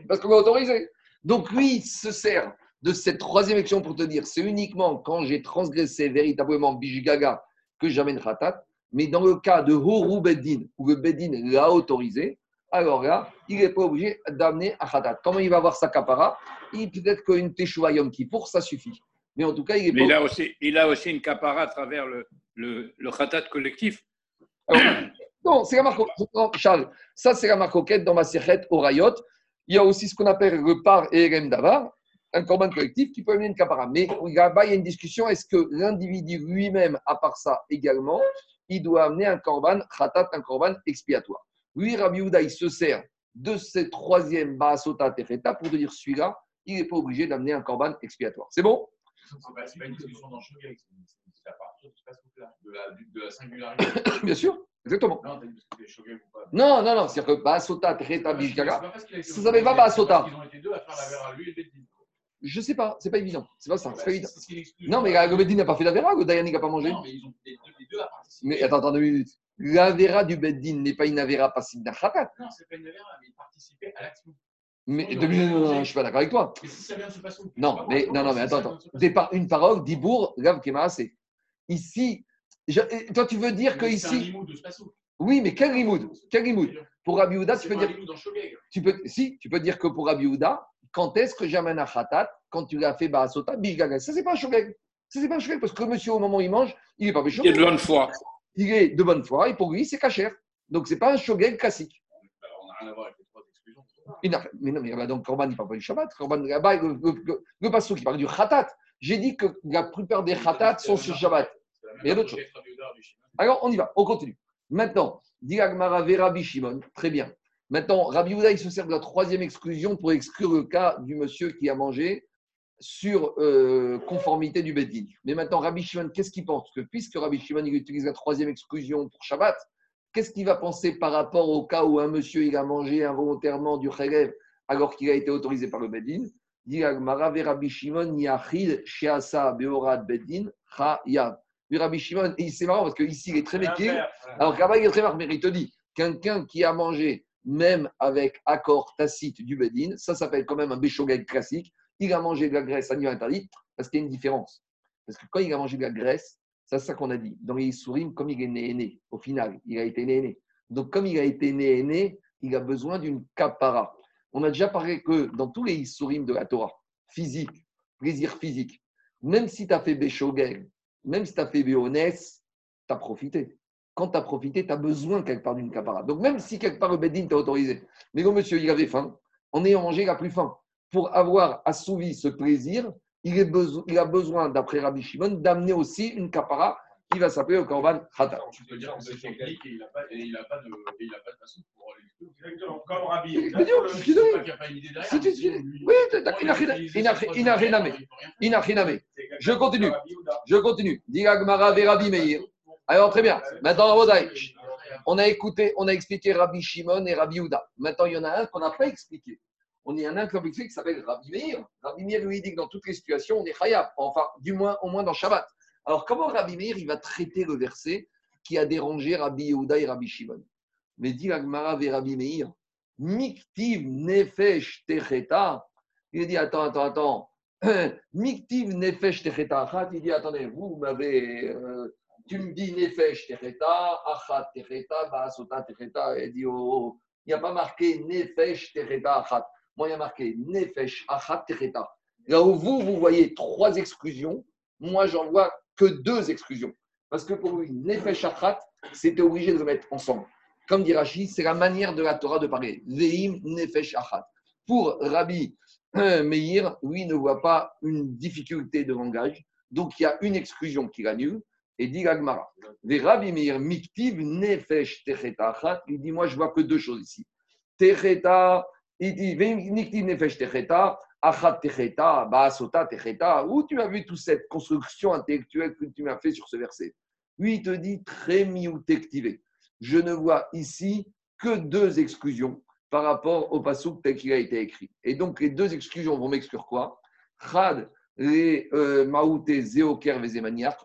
Parce qu'on va autoriser. Donc lui, il se sert de cette troisième action pour te dire c'est uniquement quand j'ai transgressé véritablement Bishgaga que j'amène Khatat. Mais dans le cas de Horu Beddin, où le Beddin l'a autorisé, alors là, il n'est pas obligé d'amener un Khatat. Comment il va avoir sa capara Peut-être qu'une Teshuvah Yom pour ça suffit. Mais en tout cas, il est Mais il, a aussi, il a aussi une capara à travers le, le, le Khatat collectif. Non, c'est la marque. Charles, ça, c'est la marque dans ma sirette au Rayot. Il y a aussi ce qu'on appelle le par et Davar, un corban collectif qui peut amener une capara. Mais là-bas, il y a une discussion est-ce que l'individu lui-même, à part ça également, il doit amener un corban khatat, un corban expiatoire? Lui, Rabbi Houda, il se sert de ce troisième Baasota Tefeta pour dire celui-là, il n'est pas obligé d'amener un corban expiatoire. C'est bon? C'est pas une discussion dans c'est à partir de la, de la singularité. Bien sûr. Exactement. Non, non, non, c'est-à-dire que Baasota, Treta, Bishgaga, ça ne savait pas Baasota. Ils ont été deux à faire la verre à lui et. Je sais pas, c'est pas évident. C'est pas ça. C'est pas évident. Non, mais le Beddin n'a pas fait la verra, le Dayani n'a pas mangé. Non, mais ils ont les deux à participer. Mais attends, attends deux minutes. La verra du Beddin n'est pas une avera passive d'un khatat. Non, c'est pas une avera, mais il participait à l'action. Mais minutes, non, non, je ne suis pas d'accord avec toi. Mais si ça vient de se passer. Non, mais, non, non, mais attends, attends. Une parole, Dibour, Gav Kemase. Ici, toi, tu veux dire que ici. Oui, mais quel limoud? Quel limoud? Pour Rabbi tu peux dire. Tu peux, si, tu peux dire que pour Rabbi quand est-ce que j'amène un khatat Quand tu l'as fait Baasota, Bishgaga. Ça, c'est pas un shogeg. Ça, c'est pas un shogeg parce que monsieur, au moment où il mange, il n'est pas béchogeg. Il est de bonne foi. Il est de bonne foi et pour lui, c'est cachère. Donc, c'est pas un shogeg classique. On n'a rien à voir avec les trois exclusions. Mais non, mais donc Corban, il ne parle pas du Shabbat. Corban, là-bas, le, le, le, passo qui parle du khatat. J'ai dit que la plupart des khatats sont sur Shabbat. Il y a d'autres choses. Alors, on y va, on continue. Maintenant, dit Rabbi Shimon, très bien. Maintenant, Rabbi Houda, il se sert de la troisième exclusion pour exclure le cas du monsieur qui a mangé sur euh, conformité du Beddin. Mais maintenant, Rabbi Shimon, qu'est-ce qu'il pense? Que puisque Rabbi Shimon il utilise la troisième exclusion pour Shabbat, qu'est-ce qu'il va penser par rapport au cas où un monsieur il a mangé involontairement du Khelev alors qu'il a été autorisé par le Beddin? Dit Rabbi Shimon, Sheasa, Beorad, du Rabbi Shimon. C'est marrant parce qu'ici, il est très métier. Alors là il est très marrant, mais il te dit quelqu'un qui a mangé, même avec accord tacite du Bedin, ça s'appelle quand même un béchogeg classique. Il a mangé de la graisse animale interdite parce qu'il y a une différence. Parce que quand il a mangé de la graisse, c'est ça qu'on a dit. Dans les souris, comme il est né, né, au final, il a été né, né. Donc, comme il a été né, né, il a besoin d'une capara. On a déjà parlé que dans tous les sourim de la Torah, physique, plaisir physique, même si tu as fait Béchogeg, même si tu as fait Béonès, tu as profité. Quand tu as profité, tu as besoin quelque part d'une capara. Donc même si quelque part le Beddin t'a autorisé, mais le monsieur, il avait faim, en ayant mangé, il a plus faim. Pour avoir assouvi ce plaisir, il, a besoin, d'après Rabbi Shimon, d'amener aussi une capara qui va s'appeler le Korban Khatat. Tu peux dire que c'est technique et il n'a pas, pas, de, et il a pas de façon pour l'exclure. Exactement, comme Rabbi. Si tu- lui- Oui, il n'a rien- rien- il n'a rien à. Je continue. Je continue. Diga Gmara ve Rabbi Meir. Alors, très bien. Maintenant, on a écouté, on a expliqué Rabbi Shimon et Rabbi Houda. Maintenant, il y en a un qu'on n'a pas expliqué. On a un expliqué qui s'appelle Rabbi Meir. Rabbi Meir lui dit que dans toutes les situations, on est khayab. Enfin, du moins, au moins dans Shabbat. Alors, comment Rabbi Meir il va traiter le verset qui a dérangé Rabbi Yehuda et Rabbi Shimon? Mais dit Agmara ve Rabbi Meir, Miktiv nefesh techeta. Il dit attends, attends, attends. Miktiv nefesh techeta. Il dit attendez, vous m'avez. euh, tu me dis nefesh techeta, achat techeta, baasota techeta. Il dit oh, oh, il n'y a pas marqué nefesh techeta achat. Moi, il y a marqué nefesh achat techeta. Là où vous, vous voyez trois exclusions, moi, j'en vois que deux exclusions. Parce que pour lui, nefesh achat, c'était obligé de le mettre ensemble. Comme dit Rachid, c'est la manière de la Torah de parler. Veim nefesh achat. Pour Rabbi Meir, lui ne voit pas une difficulté de langage. Donc il y a une exclusion qui l'annule. Et dit Gagmara. Ve Rabbi Meir miktiv nefesh techeta achat. Il dit Moi, je vois que deux choses ici. Techeta, il dit. Où tu as vu toute cette construction intellectuelle que tu m'as fait sur ce verset? Lui, il te dit très mioutektivé je ne vois ici que deux exclusions par rapport au passouk tel qu'il a été écrit. Et donc, les deux exclusions vont m'exclure quoi? Chad, les euh, Maouté, Zéoker.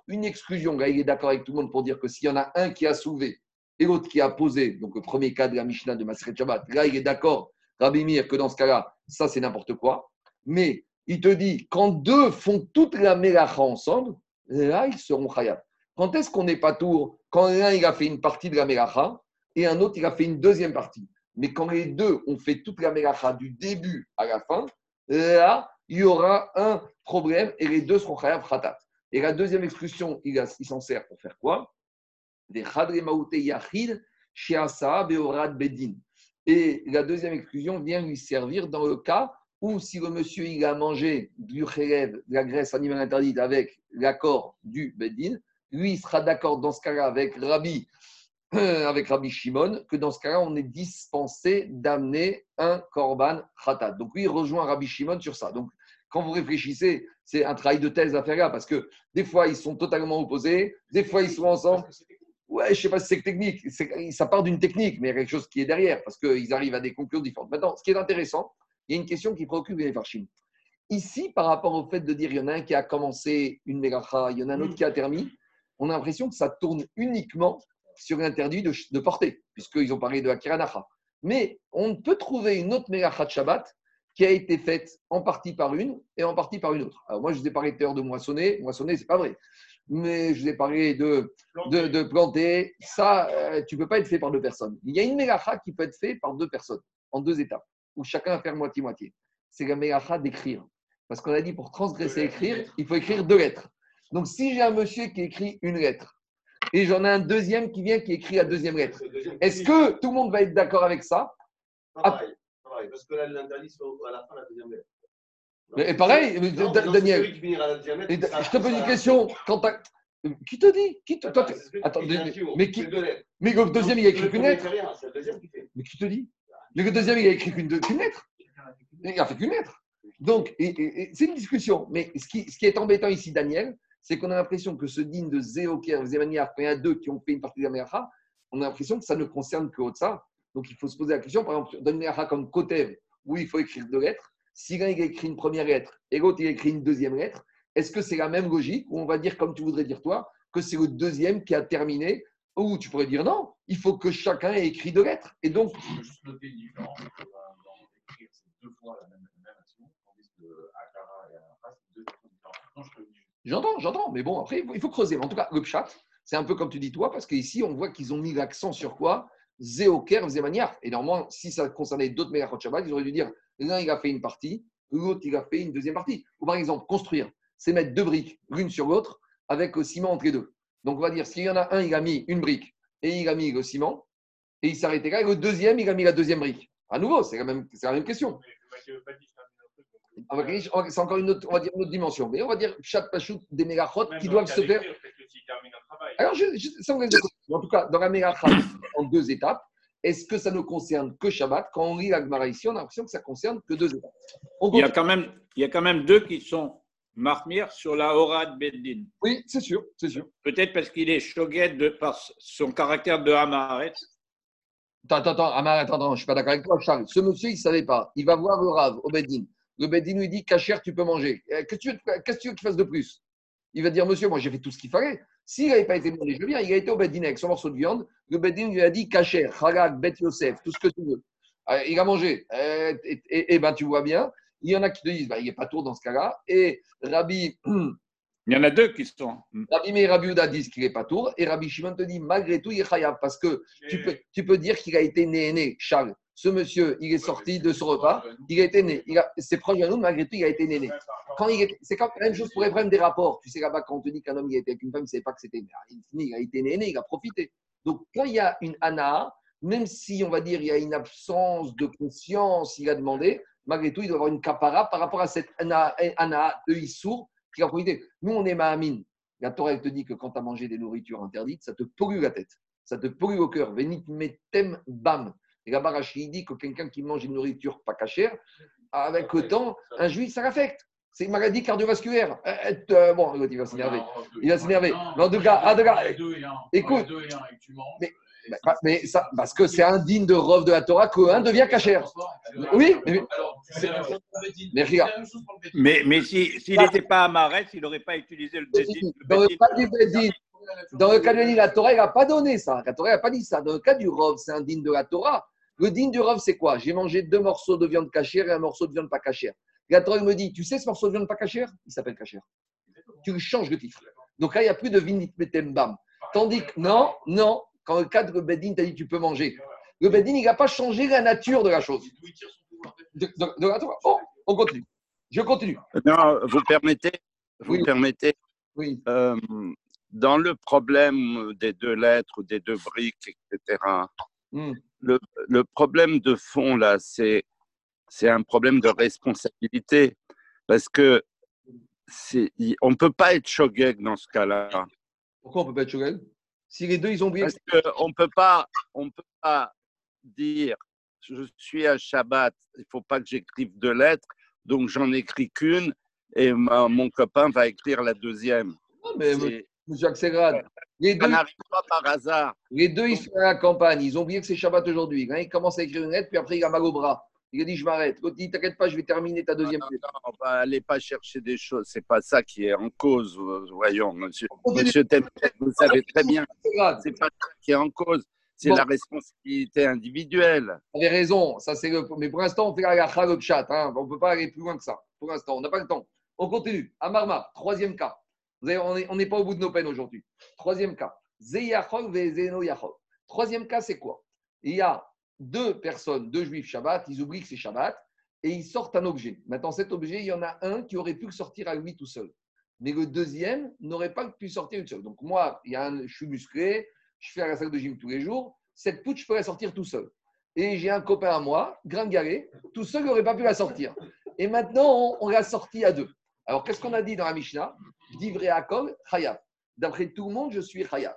Une exclusion, là, il est d'accord avec tout le monde pour dire que s'il y en a un qui a soulevé et l'autre qui a posé, donc le premier cas de la Mishnah de Masret Shabbat, là, il est d'accord, Rabbi Mir, que dans ce cas-là, ça, c'est n'importe quoi. Mais il te dit, quand deux font toute la mélacha ensemble, là, ils seront khayab. Quand est-ce qu'on n'est pas tour Quand l'un, il a fait une partie de la mélacha et un autre, il a fait une deuxième partie. Mais quand les deux ont fait toute la mélacha du début à la fin, là, il y aura un problème et les deux seront khayab khatat. Et la deuxième exclusion, il, s'en sert pour faire quoi? Des khadre maouté yachid sheasa beorad bedin. Et la deuxième exclusion vient lui servir dans le cas où si le monsieur il a mangé du khelev, de la graisse animale interdite avec l'accord du bedin, lui, il sera d'accord dans ce cas-là avec Rabbi, avec Rabbi Shimon, que dans ce cas-là, on est dispensé d'amener un korban khatat. Donc lui, il rejoint Rabbi Shimon sur ça. Donc, quand vous réfléchissez, c'est un travail de thèse à faire là, parce que des fois, ils sont totalement opposés, des fois, ils sont ensemble. Ouais, je ne sais pas si c'est technique, ça part d'une technique, mais il y a quelque chose qui est derrière, parce qu'ils arrivent à des conclusions différentes. Maintenant, ce qui est intéressant, il y a une question qui préoccupe les Farshim. Ici, par rapport au fait de dire, il y en a un qui a commencé une mégacha, il y en a un autre qui a terminé, on a l'impression que ça tourne uniquement sur l'interdit de, de porter, puisqu'ils ont parlé de la kiranacha. Mais on peut trouver une autre mégacha de Shabbat qui a été faite en partie par une et en partie par une autre. Alors moi, je vous ai parlé tout à l'heure de moissonner. Moissonner, c'est pas vrai. Mais je vous ai parlé de, de, de planter. Ça, euh, tu ne peux pas être fait par deux personnes. Il y a une mégacha qui peut être faite par deux personnes, en deux étapes, où chacun va faire moitié-moitié. C'est la mégacha d'écrire. Parce qu'on a dit pour transgresser écrire, il faut écrire deux lettres. Donc si j'ai un monsieur qui écrit une lettre, et j'en ai un deuxième qui vient qui écrit la deuxième lettre, est-ce que tout le monde va être d'accord avec ça? Pareil, pareil, parce que là, l'interdit, à la fin, la deuxième lettre. Et pareil, Non, non, Daniel, et ça- je te pose une question. Quand Qui te dit? Qui te... toi, Attends, tu- c'est celui Attends, mais- qui-. Mais le deuxième, il a écrit qu'une lettre. Mais qui te dit? Le deuxième, il a écrit qu'une lettre. Il a fait qu'une lettre. Donc, et- et- et c'est une discussion. Mais ce qui, ce qui est embêtant ici, Daniel, c'est qu'on a l'impression que ce digne de Zéoker, Zémaniar, quand il y en a deux qui ont fait une partie de la Meracha, on a l'impression que ça ne concerne que ça. Donc, il faut se poser la question, par exemple, dans une Meracha comme Kotev, où il faut écrire deux lettres, si l'un il a écrit une première lettre et l'autre il a écrit une deuxième lettre, est-ce que c'est la même logique ou on va dire, comme tu voudrais dire toi, que c'est le deuxième qui a terminé ou tu pourrais dire non, il faut que chacun ait écrit deux lettres. Et donc, Je veux juste noter une différence dans écrire ces deux fois la même, la même action, tandis que Akara et Anafra, c'est deux actions différentes. Non, je te le dis. J'entends, j'entends, mais bon, après, il faut, il faut creuser. Mais en tout cas, le pshat, c'est un peu comme tu dis toi, parce qu'ici, on voit qu'ils ont mis l'accent sur quoi? Zéoker, Zémaniar. Et normalement, si ça concernait d'autres Megachot Shabbat, ils auraient dû dire l'un, il a fait une partie, l'autre, il a fait une deuxième partie. Ou par exemple, construire, c'est mettre deux briques l'une sur l'autre avec le ciment entre les deux. Donc, on va dire, s'il y en a un, il a mis une brique et il a mis le ciment, et il arrêté là, et le deuxième, il a mis la deuxième brique. À nouveau, c'est la même, c'est la même question. c'est encore une autre, on va dire une autre dimension. Mais on va dire chat pachout des mégachot qui doivent se faire. Alors, je, ça, on en tout cas, dans la mégachot, en deux étapes, est-ce que ça ne concerne que Shabbat? Quand on lit la Gemara ici, on a l'impression que ça concerne que deux étapes. Il y, a quand même, il y a quand même deux qui sont marmir sur la aura de Beddin. Oui, c'est sûr, c'est sûr. Peut-être parce qu'il est choqué de, par son caractère de Hamaret. Attends, attends, attends, attends, je ne suis pas d'accord avec toi, Charles. Ce monsieur, il ne savait pas. Il va voir le Rav au Beddin. Le Beddin lui dit Kacher, tu peux manger. Euh, qu'est-ce que tu veux qu'il fasse de plus? Il va dire Monsieur, moi, j'ai fait tout ce qu'il fallait. S'il n'avait pas été mangé, je viens. Il a été au Beddin avec son morceau de viande. Le Beddin lui a dit Kacher, Halak, Bet Yosef, tout ce que tu veux. Euh, il a mangé. Et, et, ben, tu vois bien, il y en a qui te disent, bah, il a pas tour dans ce cas-là. Et Rabbi. Il y en a deux qui sont. Rabbi mais Rabbi Uda disent qu'il n'est pas tour. Et Rabbi Shimon te dit, malgré tout, il est khayab. Parce que tu peux, tu peux dire qu'il a été né, né, Charles. Ce monsieur, il est sorti de ce repas, il a été né. C'est proche de nous, malgré tout, il a été né. Il c'est quand la même chose pour les des rapports. Tu sais là-bas, quand on te dit qu'un homme il a été avec une femme, il ne savait pas que c'était. Il a été né, il a profité. Donc, quand il y a une ana, même si on va dire il y a une absence de conscience, il a demandé, malgré tout, il doit avoir une capara par rapport à cette ana, de Issour qui a profité. Nous, on est Mahamine. La Torah, elle te dit que quand tu as mangé des nourritures interdites, ça te pollue la tête, ça te pollue au cœur. Venit metem bam. Et là-bas, Rachid dit que quelqu'un qui mange une nourriture pas cachère, avec le temps, un juif, ça l'affecte. C'est une maladie cardiovasculaire. Euh, euh, bon, il va s'énerver. Il va s'énerver. Mais en tout cas, écoute, bah, mais ça, parce que c'est indigne de Rov de la Torah qu'un devient cachère. Oui, mais, mais regarde. Mais, mais s'il n'était pas à Marais, il n'aurait pas utilisé le Bédine. Dans le cas du Bédine, dans le cas de la Torah, il n'a pas donné ça. La Torah n'a pas dit ça. Dans le cas du Rov, c'est indigne de la Torah. Le digne du Rov, c'est quoi? J'ai mangé deux morceaux de viande cachère et un morceau de viande pas cachère. La Torah me dit Tu sais ce morceau de viande pas cachère? Il s'appelle cachère. Tu changes de titre. Donc là, il n'y a plus de vinit metembam. Tandis que non, non, quand le cadre Bedin t'a dit tu peux manger. Le Bedin, il n'a pas changé la nature de la chose. oh, on continue. Je continue. Non, vous permettez, vous permettez. Oui. Euh, dans le problème des deux lettres, des deux briques, etc. Hmm. Le, le, problème de fond là, c'est c'est un problème de responsabilité parce que on ne peut pas être shogeg dans ce cas-là. Pourquoi on ne peut pas être shogeg? Si les deux, ils ont oublié. Parce qu'on ne peut pas, on peut pas dire je suis à Shabbat, il ne faut pas que j'écrive deux lettres, donc j'en écris qu'une et mon copain va écrire la deuxième. Non, mais Axelrad, les deux, n'arrive pas par hasard. Les deux, ils sont à la campagne, ils ont oublié que c'est Shabbat aujourd'hui. Ils commencent à écrire une lettre, puis après, il a mal au bras. Il a dit, je m'arrête. L'autre dit, t'inquiète pas, je vais terminer ta deuxième. non, non, va aller pas chercher des choses. C'est pas ça qui est en cause, voyons, monsieur. Monsieur vous savez très bien. C'est pas ça qui est en cause. C'est la responsabilité individuelle. Vous avez raison. Ça, c'est le... Mais pour l'instant, on fait la le chat. Hein. On ne peut pas aller plus loin que ça. Pour l'instant, on n'a pas le temps. On continue. Amarma, troisième cas. Vous avez, on n'est pas au bout de nos peines aujourd'hui. Troisième cas. Troisième cas, c'est quoi? Il y a deux personnes, deux juifs Shabbat, ils oublient que c'est Shabbat et ils sortent un objet. Maintenant, cet objet, il y en a un qui aurait pu le sortir à lui tout seul. Mais le deuxième n'aurait pas pu sortir une seule. Donc, moi, il y a un, je suis musclé, je fais à la salle de gym tous les jours. Cette poutre, je la sortir tout seul. Et j'ai un copain à moi, gringalé, tout seul, il n'aurait pas pu la sortir. Et maintenant, on, l'a sorti à deux. Alors, qu'est-ce qu'on a dit dans la Mishnah? Divré Akol, Chayav. D'après tout le monde, je suis Chayav.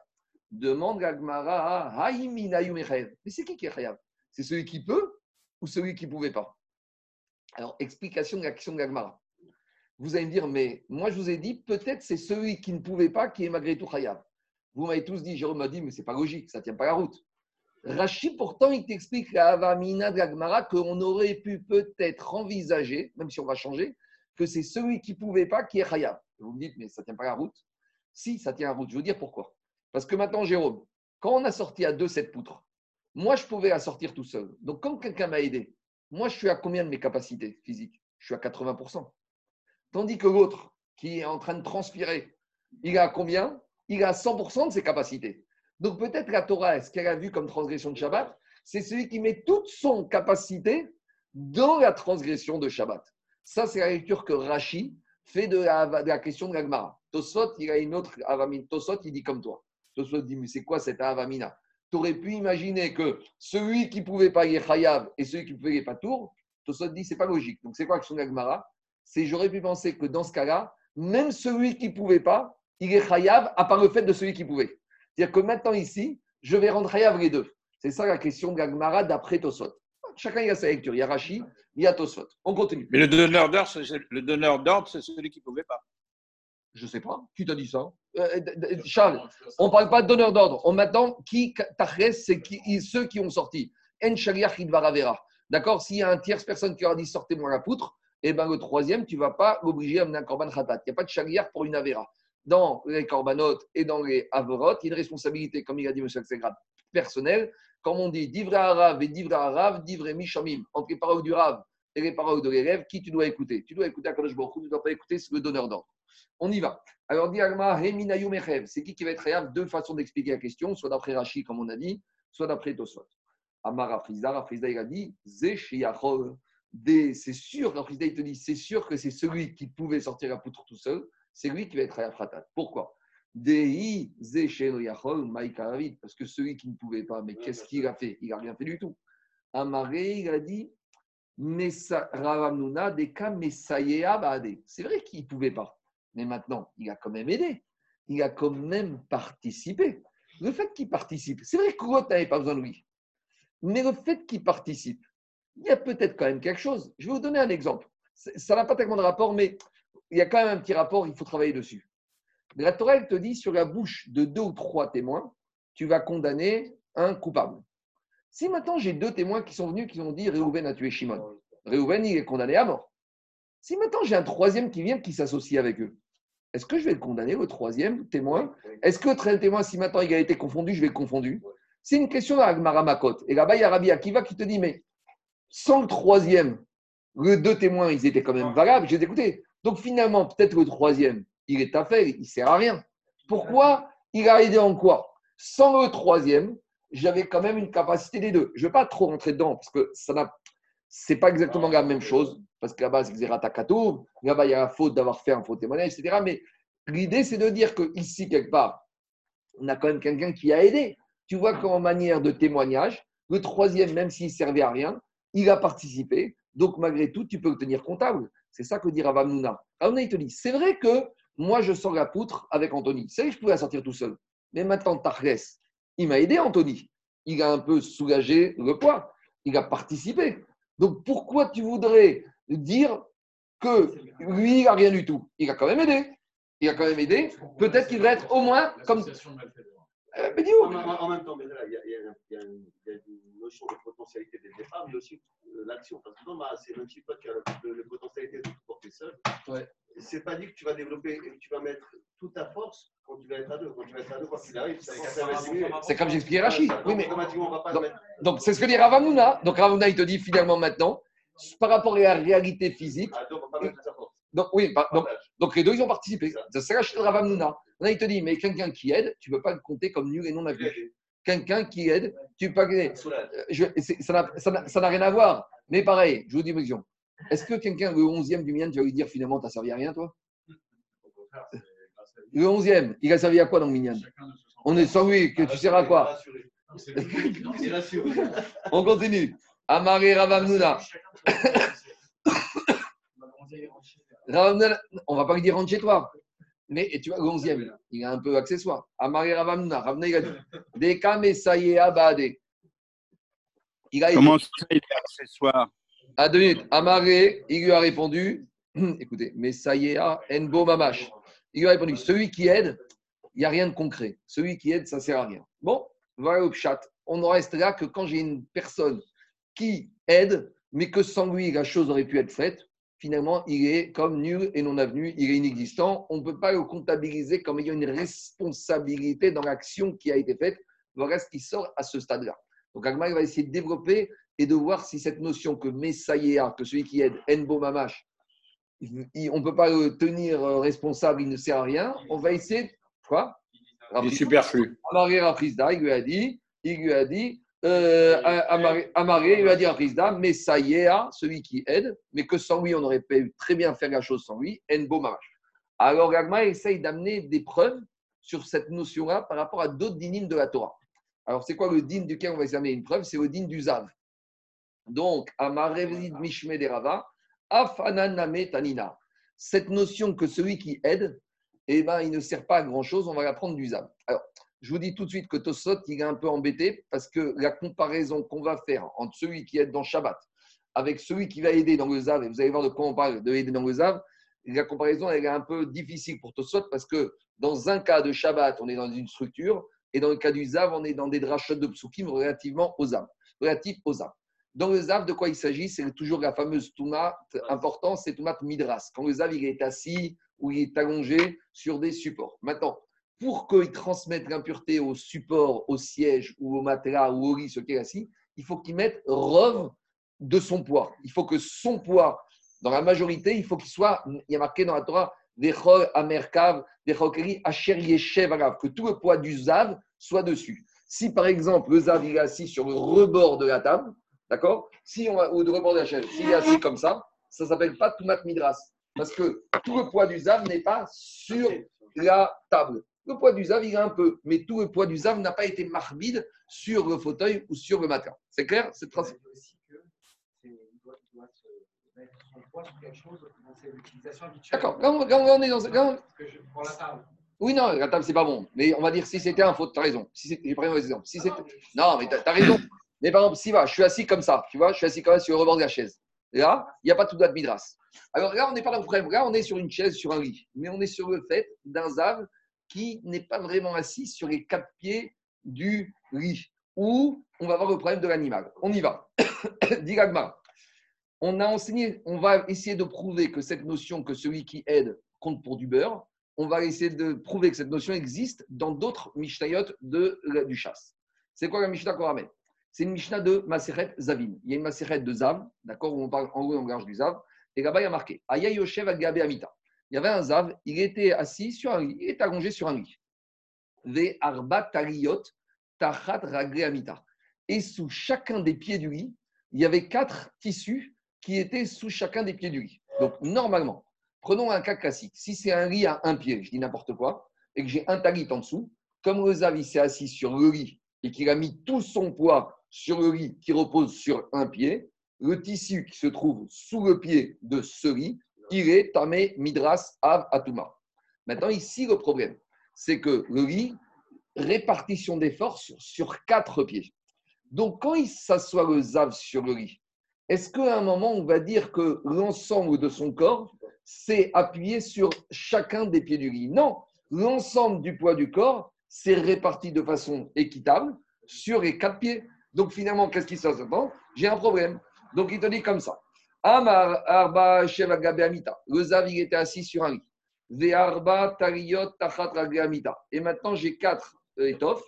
Demande Gagmara, Mais c'est qui qui est Chayav? C'est celui qui peut ou celui qui ne pouvait pas Alors, explication de l'action de l'Agmara. Vous allez me dire, mais moi je vous ai dit, peut-être c'est celui qui ne pouvait pas qui est malgré tout Khayab. Vous m'avez tous dit, Jérôme m'a dit, mais c'est pas logique, ça ne tient pas la route. Rachid, pourtant, il t'explique la Avamina de l'Agmara qu'on aurait pu peut-être envisager, même si on va changer, que c'est celui qui ne pouvait pas qui est Khayab. Vous me dites, mais ça ne tient pas la route Si, ça tient la route. Je vous dire pourquoi. Parce que maintenant, Jérôme, quand on a sorti à deux cette poutre, moi, je pouvais la sortir tout seul. Donc, quand quelqu'un m'a aidé, moi, je suis à combien de mes capacités physiques? Je suis à 80%. Tandis que l'autre, qui est en train de transpirer, il a combien? Il a 100% de ses capacités. Donc, peut-être la Torah, ce qu'elle a vu comme transgression de Shabbat, c'est celui qui met toute son capacité dans la transgression de Shabbat. Ça, c'est la lecture que Rashi fait de la, question de l'Agmara. Tosot, il a une autre avamine. Tosot, il dit comme toi. Tosot dit, mais c'est quoi cette avamina? Tu aurais pu imaginer que celui qui pouvait pas y chayav et celui qui pouvait pas tour, Tosot dit c'est pas logique. Donc c'est quoi que son Agmara? C'est j'aurais pu penser que dans ce cas-là, même celui qui ne pouvait pas, il est chayav à part le fait de celui qui pouvait. C'est-à-dire que maintenant ici, je vais rendre chayav les deux. C'est ça la question de Gagmara d'après Tosot. Chacun il a sa lecture. Il y a Rashi, il y a Tosot. On continue. Mais le donneur d'ordre, c'est celui qui ne pouvait pas. Je ne sais pas. Qui t'a dit ça? Charles, on ne parle pas de donneur d'ordre. On m'attend qui, c'est qui, ceux qui ont sorti. En D'accord? S'il y a un tierce personne qui aura dit sortez-moi la poutre, eh ben le troisième, tu ne vas pas l'obliger à amener un korban khatat. Il n'y a pas de chariar pour une avera. Dans les corbanotes et dans les averot, il y a une responsabilité, comme il a dit M. Segrad, personnelle. Comme on dit, divre arabe et divre arabe, divre mishamim. Entre les paroles du rave et les paroles de l'élève, qui tu dois écouter? Tu dois écouter Akadosh Baruch tu ne dois pas écouter le donneur d'ordre. On y va. Alors, dit c'est qui qui va être réel Deux façons d'expliquer la question, soit d'après Rashi, comme on a dit, soit d'après Tosot. Amar Afrizda, Afrizda, il a dit, c'est sûr, Afrizda, il te dit, c'est sûr que c'est celui qui pouvait sortir la poutre tout seul, c'est lui qui va être Fratat. Pourquoi? Dei parce que celui qui ne pouvait pas, mais qu'est-ce qu'il a fait? Il n'a rien fait du tout. Amaré, il a dit, c'est vrai qu'il ne pouvait pas, mais maintenant, il a quand même aidé. Il a quand même participé. Le fait qu'il participe, c'est vrai que l'autre n'avait pas besoin de lui. Mais le fait qu'il participe, il y a peut-être quand même quelque chose. Je vais vous donner un exemple. Ça n'a pas tellement de rapport, mais il y a quand même un petit rapport, il faut travailler dessus. La Torah, te dit sur la bouche de deux ou trois témoins, tu vas condamner un coupable. Si maintenant j'ai deux témoins qui sont venus, qui ont dit Réhouven a tué Shimon, Réhouven, il est condamné à mort. Si maintenant j'ai un troisième qui vient, qui s'associe avec eux, est-ce que je vais le condamner, le troisième témoin? Est-ce que le témoin, si maintenant il a été confondu, je vais le confondu? C'est une question d'Agmaramakot. Et là-bas, il y a Rabbi Akiva qui te dit, mais sans le troisième, les deux témoins, ils étaient quand même valables. J'ai écouté. Donc finalement, peut-être le troisième, il est à faire, il ne sert à rien. Pourquoi Il a aidé en quoi? Sans le troisième, j'avais quand même une capacité des deux. Je ne vais pas trop rentrer dedans parce que ça n'a c'est pas exactement la même chose, parce que là-bas, c'est Xeratakato, là-bas, il y a la faute d'avoir fait un faux témoignage, etc. Mais l'idée, c'est de dire qu'ici, quelque part, on a quand même quelqu'un qui a aidé. Tu vois qu'en manière de témoignage, le troisième, même s'il servait à rien, il a participé. Donc, malgré tout, tu peux le tenir comptable. C'est ça que dit Ravamnouna. Ravamnouna, il te dit c'est vrai que moi, je sors la poutre avec Anthony. C'est vrai que je pouvais la sortir tout seul. Mais maintenant, Tachles, il m'a aidé, Anthony. Il a un peu soulagé le poids. Il a participé. Donc, pourquoi tu voudrais dire que lui, il n'a rien du tout Il a quand même aidé. Il a quand même aidé. Peut-être qu'il va être au moins comme. Euh, en, même temps, il y, a une notion de potentialité des départ, mais aussi euh, l'action. Parce que bah, c'est un petit peu qui a la potentialité de tout porter seul. Ouais. C'est pas dit que tu vas développer, que tu vas mettre toute ta force quand tu vas être à deux. Quand tu vas être à deux, quoi qu'il arrive, c'est comme j'expliquais Rachid. Oui, mais... Donc, c'est ce que dit Ravamuna. Donc, Ravamuna, il te dit finalement maintenant, par rapport à la réalité physique. Ah, donc, oui, donc, donc, les deux, ils ont participé. C'est Rachid Ravamuna. Là, il te dit, mais quelqu'un qui aide, tu ne peux pas le compter comme nul et non avenu. Quelqu'un qui aide, tu peux pas. Je, ça n'a rien à voir. Mais pareil, je vous dis une question. Est-ce que quelqu'un, le 11e du mien, tu vas lui dire finalement, tu n'as servi à rien, toi? Le 11e, il a servi à quoi dans le Minyan On est sans lui, que tu sers à quoi? On continue. Amaré Ravamnouna. on va pas lui dire rentre chez toi. Mais tu vois, le 11e, il est un peu accessoire. Amaré Ravamna, Ravna, il a dit Dekame Saye Abade. Comment ça, il est accessoire? À deux minutes. Amaré, il lui a répondu Écoutez, mais Sayea Enbo Mamash. Il lui a répondu Celui qui aide, il n'y a rien de concret. Celui qui aide, ça ne sert à rien. Bon, voilà au chat. On en reste là que quand j'ai une personne qui aide, mais que sans lui, la chose aurait pu être faite, finalement, il est comme nul et non avenu, il est inexistant. On ne peut pas le comptabiliser comme ayant une responsabilité dans l'action qui a été faite. Voilà ce qui sort à ce stade-là. Donc, Agma va essayer de développer et de voir si cette notion que Messaïa, que celui qui aide, Enbo Mamash, on ne peut pas le tenir responsable, il ne sert à rien. On va essayer. Quoi? Il est superflu. il lui a dit, il lui a dit euh, Amaré, il lui a dit à Prisda, mais ça y est, celui qui aide, mais que sans lui, on aurait pu très bien faire la chose sans lui, Enbo Mamash. Alors, Gagma essaye d'amener des preuves sur cette notion-là par rapport à d'autres dynimes de la Torah. Alors, c'est quoi le dîme duquel on va examiner une preuve? C'est le dîme du Zav. Donc, Amaré Mishme de Rava, Afananame tanina. Cette notion que celui qui aide, eh ben, il ne sert pas à grand-chose, on va la prendre du zav. Alors, je vous dis tout de suite que Tosot, il est un peu embêté parce que la comparaison qu'on va faire entre celui qui aide dans Shabbat avec celui qui va aider dans le Zav, et vous allez voir de quoi on parle, de aider dans le Zav, la comparaison elle est un peu difficile pour Tosot parce que dans un cas de Shabbat, on est dans une structure, et dans le cas du Zav, on est dans des drachotes de psukim relativement aux Zav, relatifs. Dans le Zav, de quoi il s'agit? C'est toujours la fameuse Touma importante, c'est Toumat Midras. Quand le Zav il est assis ou il est allongé sur des supports. Maintenant, pour qu'il transmette l'impureté au support, au siège ou au matelas ou au lit, ce qui est assis, il faut qu'il mette rove de son poids. Il faut que son poids, dans la majorité, il faut qu'il soit, il y a marqué dans la Torah, Amerkav, que tout le poids du Zav soit dessus. Si par exemple le Zav est assis sur le rebord de la table, d'accord? Si on ou le rebord de la chaise, s'il est assis comme ça, ça s'appelle pas Tumat Midras. Parce que tout le poids du Zav n'est pas sur la table. Le poids du Zav, il a un peu, mais tout le poids du Zav n'a pas été marbide sur le fauteuil ou sur le matin. C'est clair C'est D'accord. Là, on est dans. Là, Pour la table. Oui, non, la table, c'est pas bon. Mais on va dire si c'était un faute, tu as raison. Si j'ai pris un exemple. Si non, mais tu as, raison. Mais par exemple, si va, je suis assis comme ça, tu vois, je suis assis comme ça sur le rebord de la chaise. là, il n'y a pas tout de midras. Alors là, on n'est pas dans le problème. Là, on est sur une chaise, sur un lit. Mais on est sur le fait d'un zav qui n'est pas vraiment assis sur les quatre pieds du lit. Ou on va voir le problème de l'animal. On y va. Digagma on a enseigné, on va essayer de prouver que cette notion que celui qui aide compte pour du beurre, on va essayer de prouver que cette notion existe dans d'autres Mishnayot de, du chasse. C'est quoi la Mishnah qu'on ramène? C'est une Mishnah de Maseret Zavim. Il y a une Maseret de Zav, d'accord, où on parle en gros langage du Zav, et là-bas il y a marqué Aya Yoshev Amita. Il y avait un Zav, il était assis sur un lit, il est allongé sur un lit. Ve Arba Tariot Tachat Amita. Et sous chacun des pieds du lit, il y avait quatre tissus qui était sous chacun des pieds du lit. Donc, normalement, prenons un cas classique. Si c'est un lit à un pied, je dis n'importe quoi, et que j'ai un talit en dessous, comme le Zavi s'est assis sur le lit et qu'il a mis tout son poids sur le lit qui repose sur un pied, le tissu qui se trouve sous le pied de ce lit, il est tamé midras av atuma. Maintenant, ici, le problème, c'est que le lit, répartition des forces sur quatre pieds. Donc, quand il s'assoit le zav sur le lit, est-ce qu'à un moment, on va dire que l'ensemble de son corps s'est appuyé sur chacun des pieds du lit Non, l'ensemble du poids du corps s'est réparti de façon équitable sur les quatre pieds. Donc finalement, qu'est-ce qui se passe? J'ai un problème. Donc il te dit comme ça. Amar arba zav, il était assis sur un lit. Tachat. Et maintenant, j'ai quatre étoffes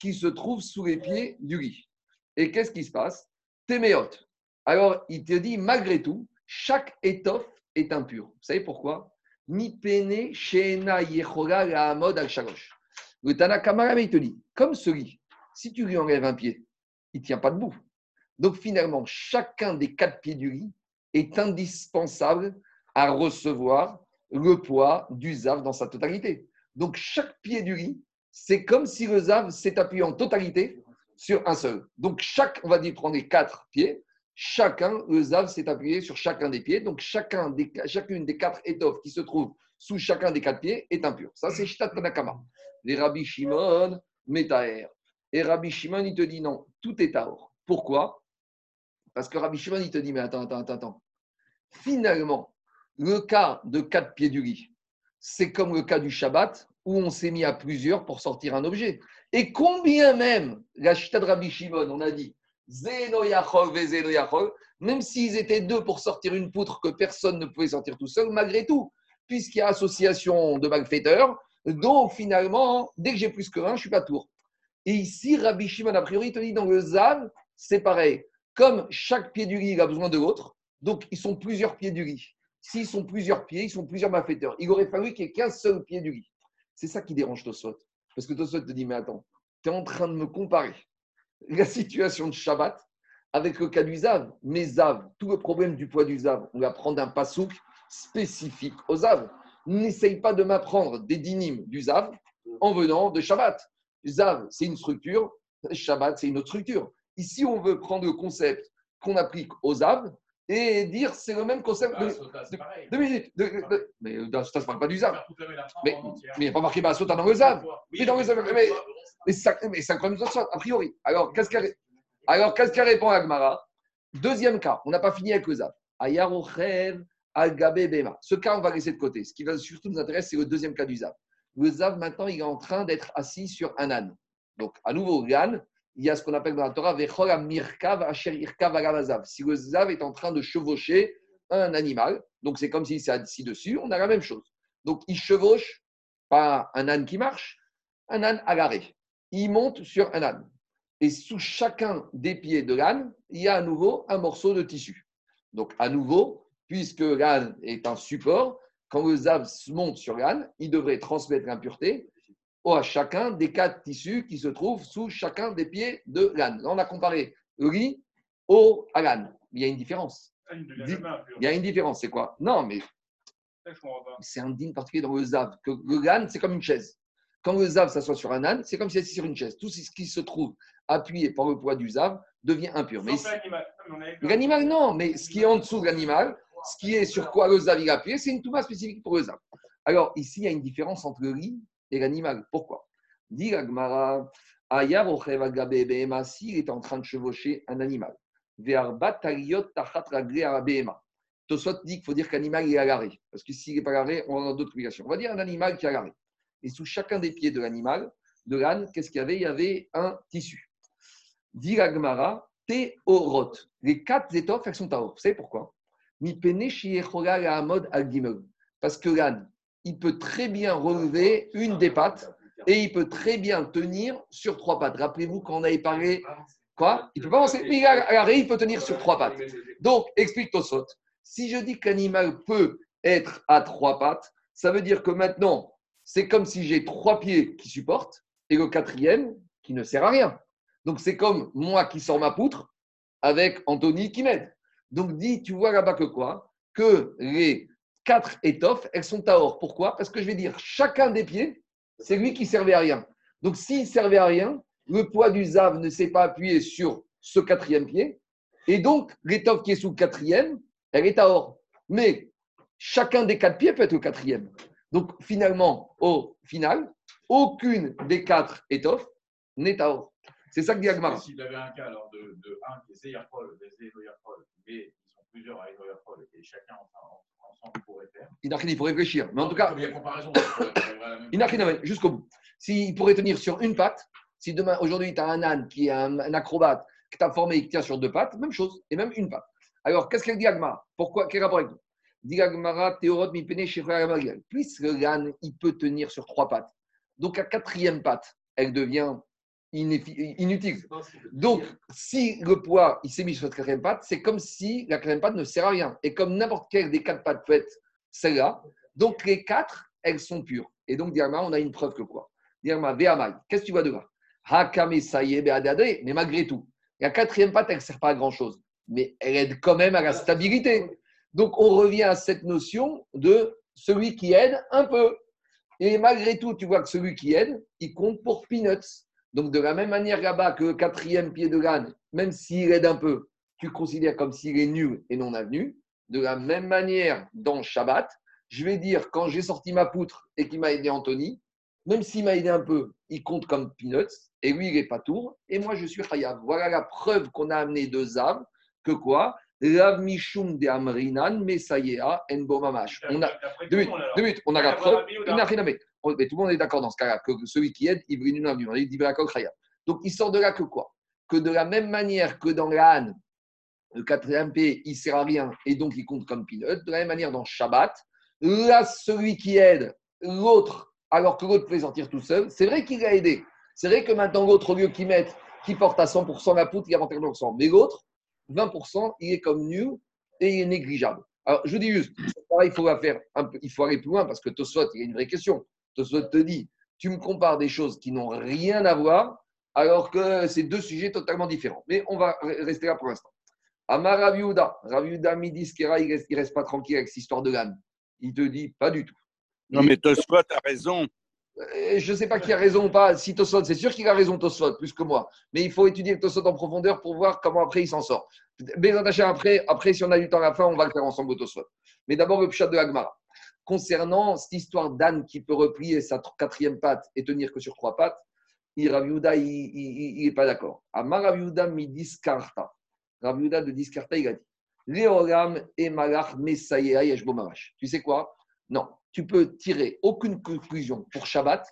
qui se trouvent sous les pieds du lit. Et qu'est-ce qui se passe? Téméot. Alors, il te dit, malgré tout, chaque étoffe est impure. Vous savez pourquoi? Le il te dit, comme celui, si tu lui enlèves un pied, il ne tient pas debout. Donc finalement, chacun des quatre pieds du lit est indispensable à recevoir le poids du zav dans sa totalité. Donc chaque pied du lit, c'est comme si le zav s'est appuyé en totalité sur un seul. Donc chaque, on va dire, prendre quatre pieds, chacun, le Zav s'est appuyé sur chacun des pieds. Donc, chacune des quatre étoffes qui se trouvent sous chacun des quatre pieds est impure. Ça, c'est Shitat Tanakama. Les Rabbi Shimon, Metaher. Et Rabbi Shimon, il te dit non, tout est à or. Pourquoi? Parce que Rabbi Shimon, il te dit, mais attends, attends, attends. Finalement, le cas de quatre pieds du lit, c'est comme le cas du Shabbat où on s'est mis à plusieurs pour sortir un objet. Et combien même, la Chita de Rabbi Shimon, on a dit, même s'ils étaient deux pour sortir une poutre que personne ne pouvait sortir tout seul, malgré tout, puisqu'il y a association de malfaiteurs, donc finalement, dès que j'ai plus que un, je suis pas tour. Et ici, Rabbi Shimon, a priori, te dit dans le Zav, c'est pareil. Comme chaque pied du lit a besoin de l'autre, donc ils sont plusieurs pieds du lit. S'ils sont plusieurs pieds, ils sont plusieurs malfaiteurs. Il aurait fallu qu'il n'y ait qu'un seul pied du lit. C'est ça qui dérange Tosot. Parce que Tosot te dit, mais attends, tu es en train de me comparer la situation de Shabbat avec le cas du Zav. Mais Zav, tout le problème du poids du Zav, on va prendre un pasouk spécifique au Zav. N'essaye pas de m'apprendre des dynimes du Zav en venant de Shabbat. Zav, c'est une structure, Shabbat, c'est une autre structure. Ici, on veut prendre le concept qu'on applique au Zav et dire c'est le même concept. Ah, deux minutes. mais dans Sota, ça ne parle pas du Zav. Mais il n'y a pas marqué Sota dans le Zav. Mais dans le Zav. Mais, mais c'est un problème de a priori. Alors, qu'est-ce qu'elle répond à Agmara? Deuxième cas, on n'a pas fini avec le Zav. Ayarochev al Bema. Ce cas, on va laisser de côté. Ce qui va surtout nous intéresser, c'est le deuxième cas du Zav. Le Zav, maintenant, il est en train d'être assis sur un âne. Donc, à nouveau, l'âne, il y a ce qu'on appelle dans la Torah Mirkav Si le Zav est en train de chevaucher un animal, donc c'est comme s'il s'est assis dessus, on a la même chose. Donc, il chevauche pas un âne qui marche, un âne agarré. Il monte sur un âne. Et sous chacun des pieds de l'âne, il y a à nouveau un morceau de tissu. Donc, à nouveau, puisque l'âne est un support, quand le zav monte sur l'âne, il devrait transmettre l'impureté à chacun des quatre tissus qui se trouvent sous chacun des pieds de l'âne. Là, on a comparé le riz au à l'âne. Il y a une différence. Ah, il y a une différence, c'est quoi? Non, mais c'est un digne particulier dans le zav. Que le l'âne, c'est comme une chaise. Quand le zav s'assoit sur un âne, c'est comme si assis sur une chaise. Tout ce qui se trouve appuyé par le poids du zav devient impur. Mais l'animal, non, mais ce qui est en dessous de l'animal, ce qui est sur quoi le zav il appuyé, c'est une touma spécifique pour le zav. Alors ici, il y a une différence entre le riz et l'animal. Pourquoi? Dit Agmara, s'il est en train de chevaucher un animal. Tosot dit qu'il faut dire qu'animal est agarré. Parce que s'il n'est pas agarré, on a d'autres obligations. On va dire un animal qui est agarré. Et sous chacun des pieds de l'animal, de l'âne, qu'est-ce qu'il y avait? Il y avait un tissu. Dit Agmara, Théorot. Les quatre étoffes, elles sont à Vous savez pourquoi? Parce que l'âne, il peut très bien relever une des pattes et il peut très bien tenir sur trois pattes. Rappelez-vous qu'on avait parlé. Quoi? Il peut pas avancer, mais il peut tenir sur trois pattes. Donc, explique Tosot. Si je dis qu'animal peut être à trois pattes, ça veut dire que maintenant, c'est comme si j'ai trois pieds qui supportent et le quatrième qui ne sert à rien. Donc, c'est comme moi qui sors ma poutre avec Anthony qui m'aide. Donc, dis, tu vois là-bas que quoi? Que les quatre étoffes, elles sont à or. Pourquoi? Parce que je vais dire, chacun des pieds, c'est lui qui servait à rien. Donc, s'il servait à rien, le poids du zav ne s'est pas appuyé sur ce quatrième pied. Et donc, l'étoffe qui est sous le quatrième, elle est à or. Mais chacun des quatre pieds peut être au quatrième. Donc, finalement, au final, aucune des quatre étoffes n'est à or. C'est ça que dit Agmara. S'il avait un cas de, de un qui est plusieurs à Zeyarpol, et chacun enfin, il faut réfléchir. Mais en tout cas, il jusqu'au bout. S'il pourrait tenir sur une patte, si demain, aujourd'hui, tu as un âne qui est un, acrobate, que tu as formé et qui tient sur deux pattes, même chose, et même une patte. Alors, qu'est-ce qu'elle dit Agmara? Pourquoi Quel rapport avec nous? Dit Agmara, Théorot, Mipene, Puisque l'âne, il peut tenir sur trois pattes. Donc, à quatrième patte, elle devient inutile. Donc, si le poids il s'est mis sur la quatrième patte, c'est comme si la quatrième patte ne sert à rien. Et comme n'importe quelle des quatre pattes peut être celle-là, donc les quatre, elles sont pures. Et donc, Diarma, on a une preuve que quoi? Diarma, Ve'amai, qu'est-ce que tu vois de là? Mais malgré tout, la quatrième patte, elle ne sert pas à grand-chose. Mais elle aide quand même à la stabilité. Donc, on revient à cette notion de celui qui aide un peu. Et malgré tout, tu vois que celui qui aide, il compte pour peanuts. Donc, de la même manière là-bas que le quatrième pied de l'âne, même s'il aide un peu, tu considères comme s'il est nul et non avenu. De la même manière, dans Shabbat, je vais dire, quand j'ai sorti ma poutre et qu'il m'a aidé Anthony, même s'il m'a aidé un peu, il compte comme peanuts, et lui, il n'est pas tour, et moi, je suis Chayav. Voilà la preuve qu'on a amené de Zav, que quoi? Rav Mishum de Amrinan, Mesayea, Enbomamash. On a, deux minutes, deux minutes, on a la preuve, mais tout le monde est d'accord dans ce cas-là, que celui qui aide, il brille une On dit Donc il sort de là que quoi? Que de la même manière que dans l'âne, le quatrième P, il ne sert à rien et donc il compte comme pilote, de la même manière dans Shabbat, là, celui qui aide l'autre, alors que l'autre peut sortir tout seul, c'est vrai qu'il a aidé. C'est vrai que maintenant, l'autre, au lieu qu'il mette, qui porte à 100% la poutre, il a 21%. Mais l'autre, 20%, il est comme nul et il est négligeable. Alors, je dis juste, il faut, aller plus loin parce que Tosfot, il y a une vraie question. Tosfot te dit, tu me compares des choses qui n'ont rien à voir, alors que c'est deux sujets totalement différents. Mais on va rester là pour l'instant. Amar Raviuda, Raviuda Midiskera, il reste, reste pas tranquille avec cette histoire de l'âne. Il te dit pas du tout. Non, mais Tosfot a raison. Euh, je ne sais pas qui a raison ou pas. Si Tosfot, c'est sûr qu'il a raison, Tosfot, plus que moi. Mais il faut étudier Tosfot en profondeur pour voir comment après il s'en sort. après, après, si on a du temps à la fin, on va le faire ensemble au Mais d'abord, le pshat de Agmara. Concernant cette histoire d'âne qui peut replier sa quatrième patte et tenir que sur trois pattes, Rav il n'est pas d'accord. Amar Rav Yehuda mi discarta. Rav de discarta, il a dit Léoram et Malach Tu sais quoi? Non, tu peux tirer aucune conclusion pour Shabbat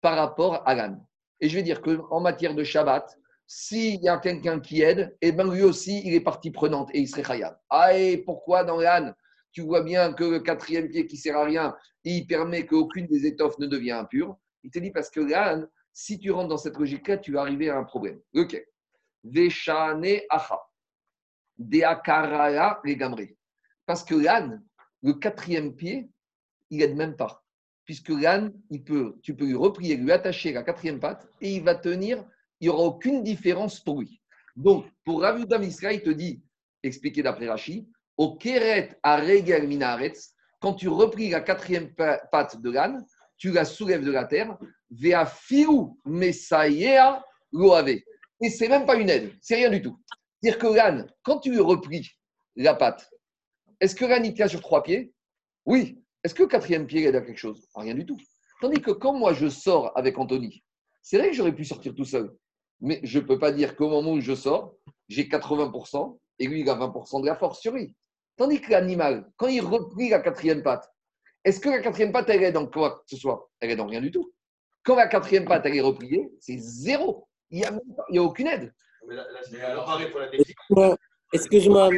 par rapport à l'âne. Et je vais dire qu'en matière de Shabbat, s'il y a quelqu'un qui aide, et eh ben lui aussi, il est partie prenante et il serait khayab. Ah, et pourquoi dans l'âne, tu vois bien que le quatrième pied qui sert à rien, il permet qu'aucune des étoffes ne devienne impure Il te dit parce que l'âne, si tu rentres dans cette logique-là, tu vas arriver à un problème. Ok. Veshane acha. Deakaraya les Parce que l'âne, le quatrième pied, il n'aide même pas. Puisque l'âne, il peut, tu peux lui replier, lui attacher la quatrième patte et il va tenir il n'y aura aucune différence pour lui. Donc, pour Rav Israël, il te dit, expliqué d'après Rashi, au Keret à Regel Minaretz, quand tu replies la quatrième patte de l'âne, tu la soulèves de la terre, Vea Fiu Messayea Loave. Et c'est même pas une aide, c'est rien du tout. C'est-à-dire que l'âne, quand tu replies la patte, est-ce que l'âne il tient sur trois pieds? Oui. Est-ce que le quatrième pied aide à quelque chose? Rien du tout. Tandis que quand moi je sors avec Anthony, c'est vrai que j'aurais pu sortir tout seul mais je ne peux pas dire qu'au moment où je sors, j'ai 80% et lui, il a 20% de la force sur lui. Tandis que l'animal, quand il replie la quatrième patte, est-ce que la quatrième patte, elle est dans quoi que ce soit? Elle est dans rien du tout. Quand la quatrième patte, elle est repliée, c'est zéro. Il n'y a, aucune aide. Excuse-moi,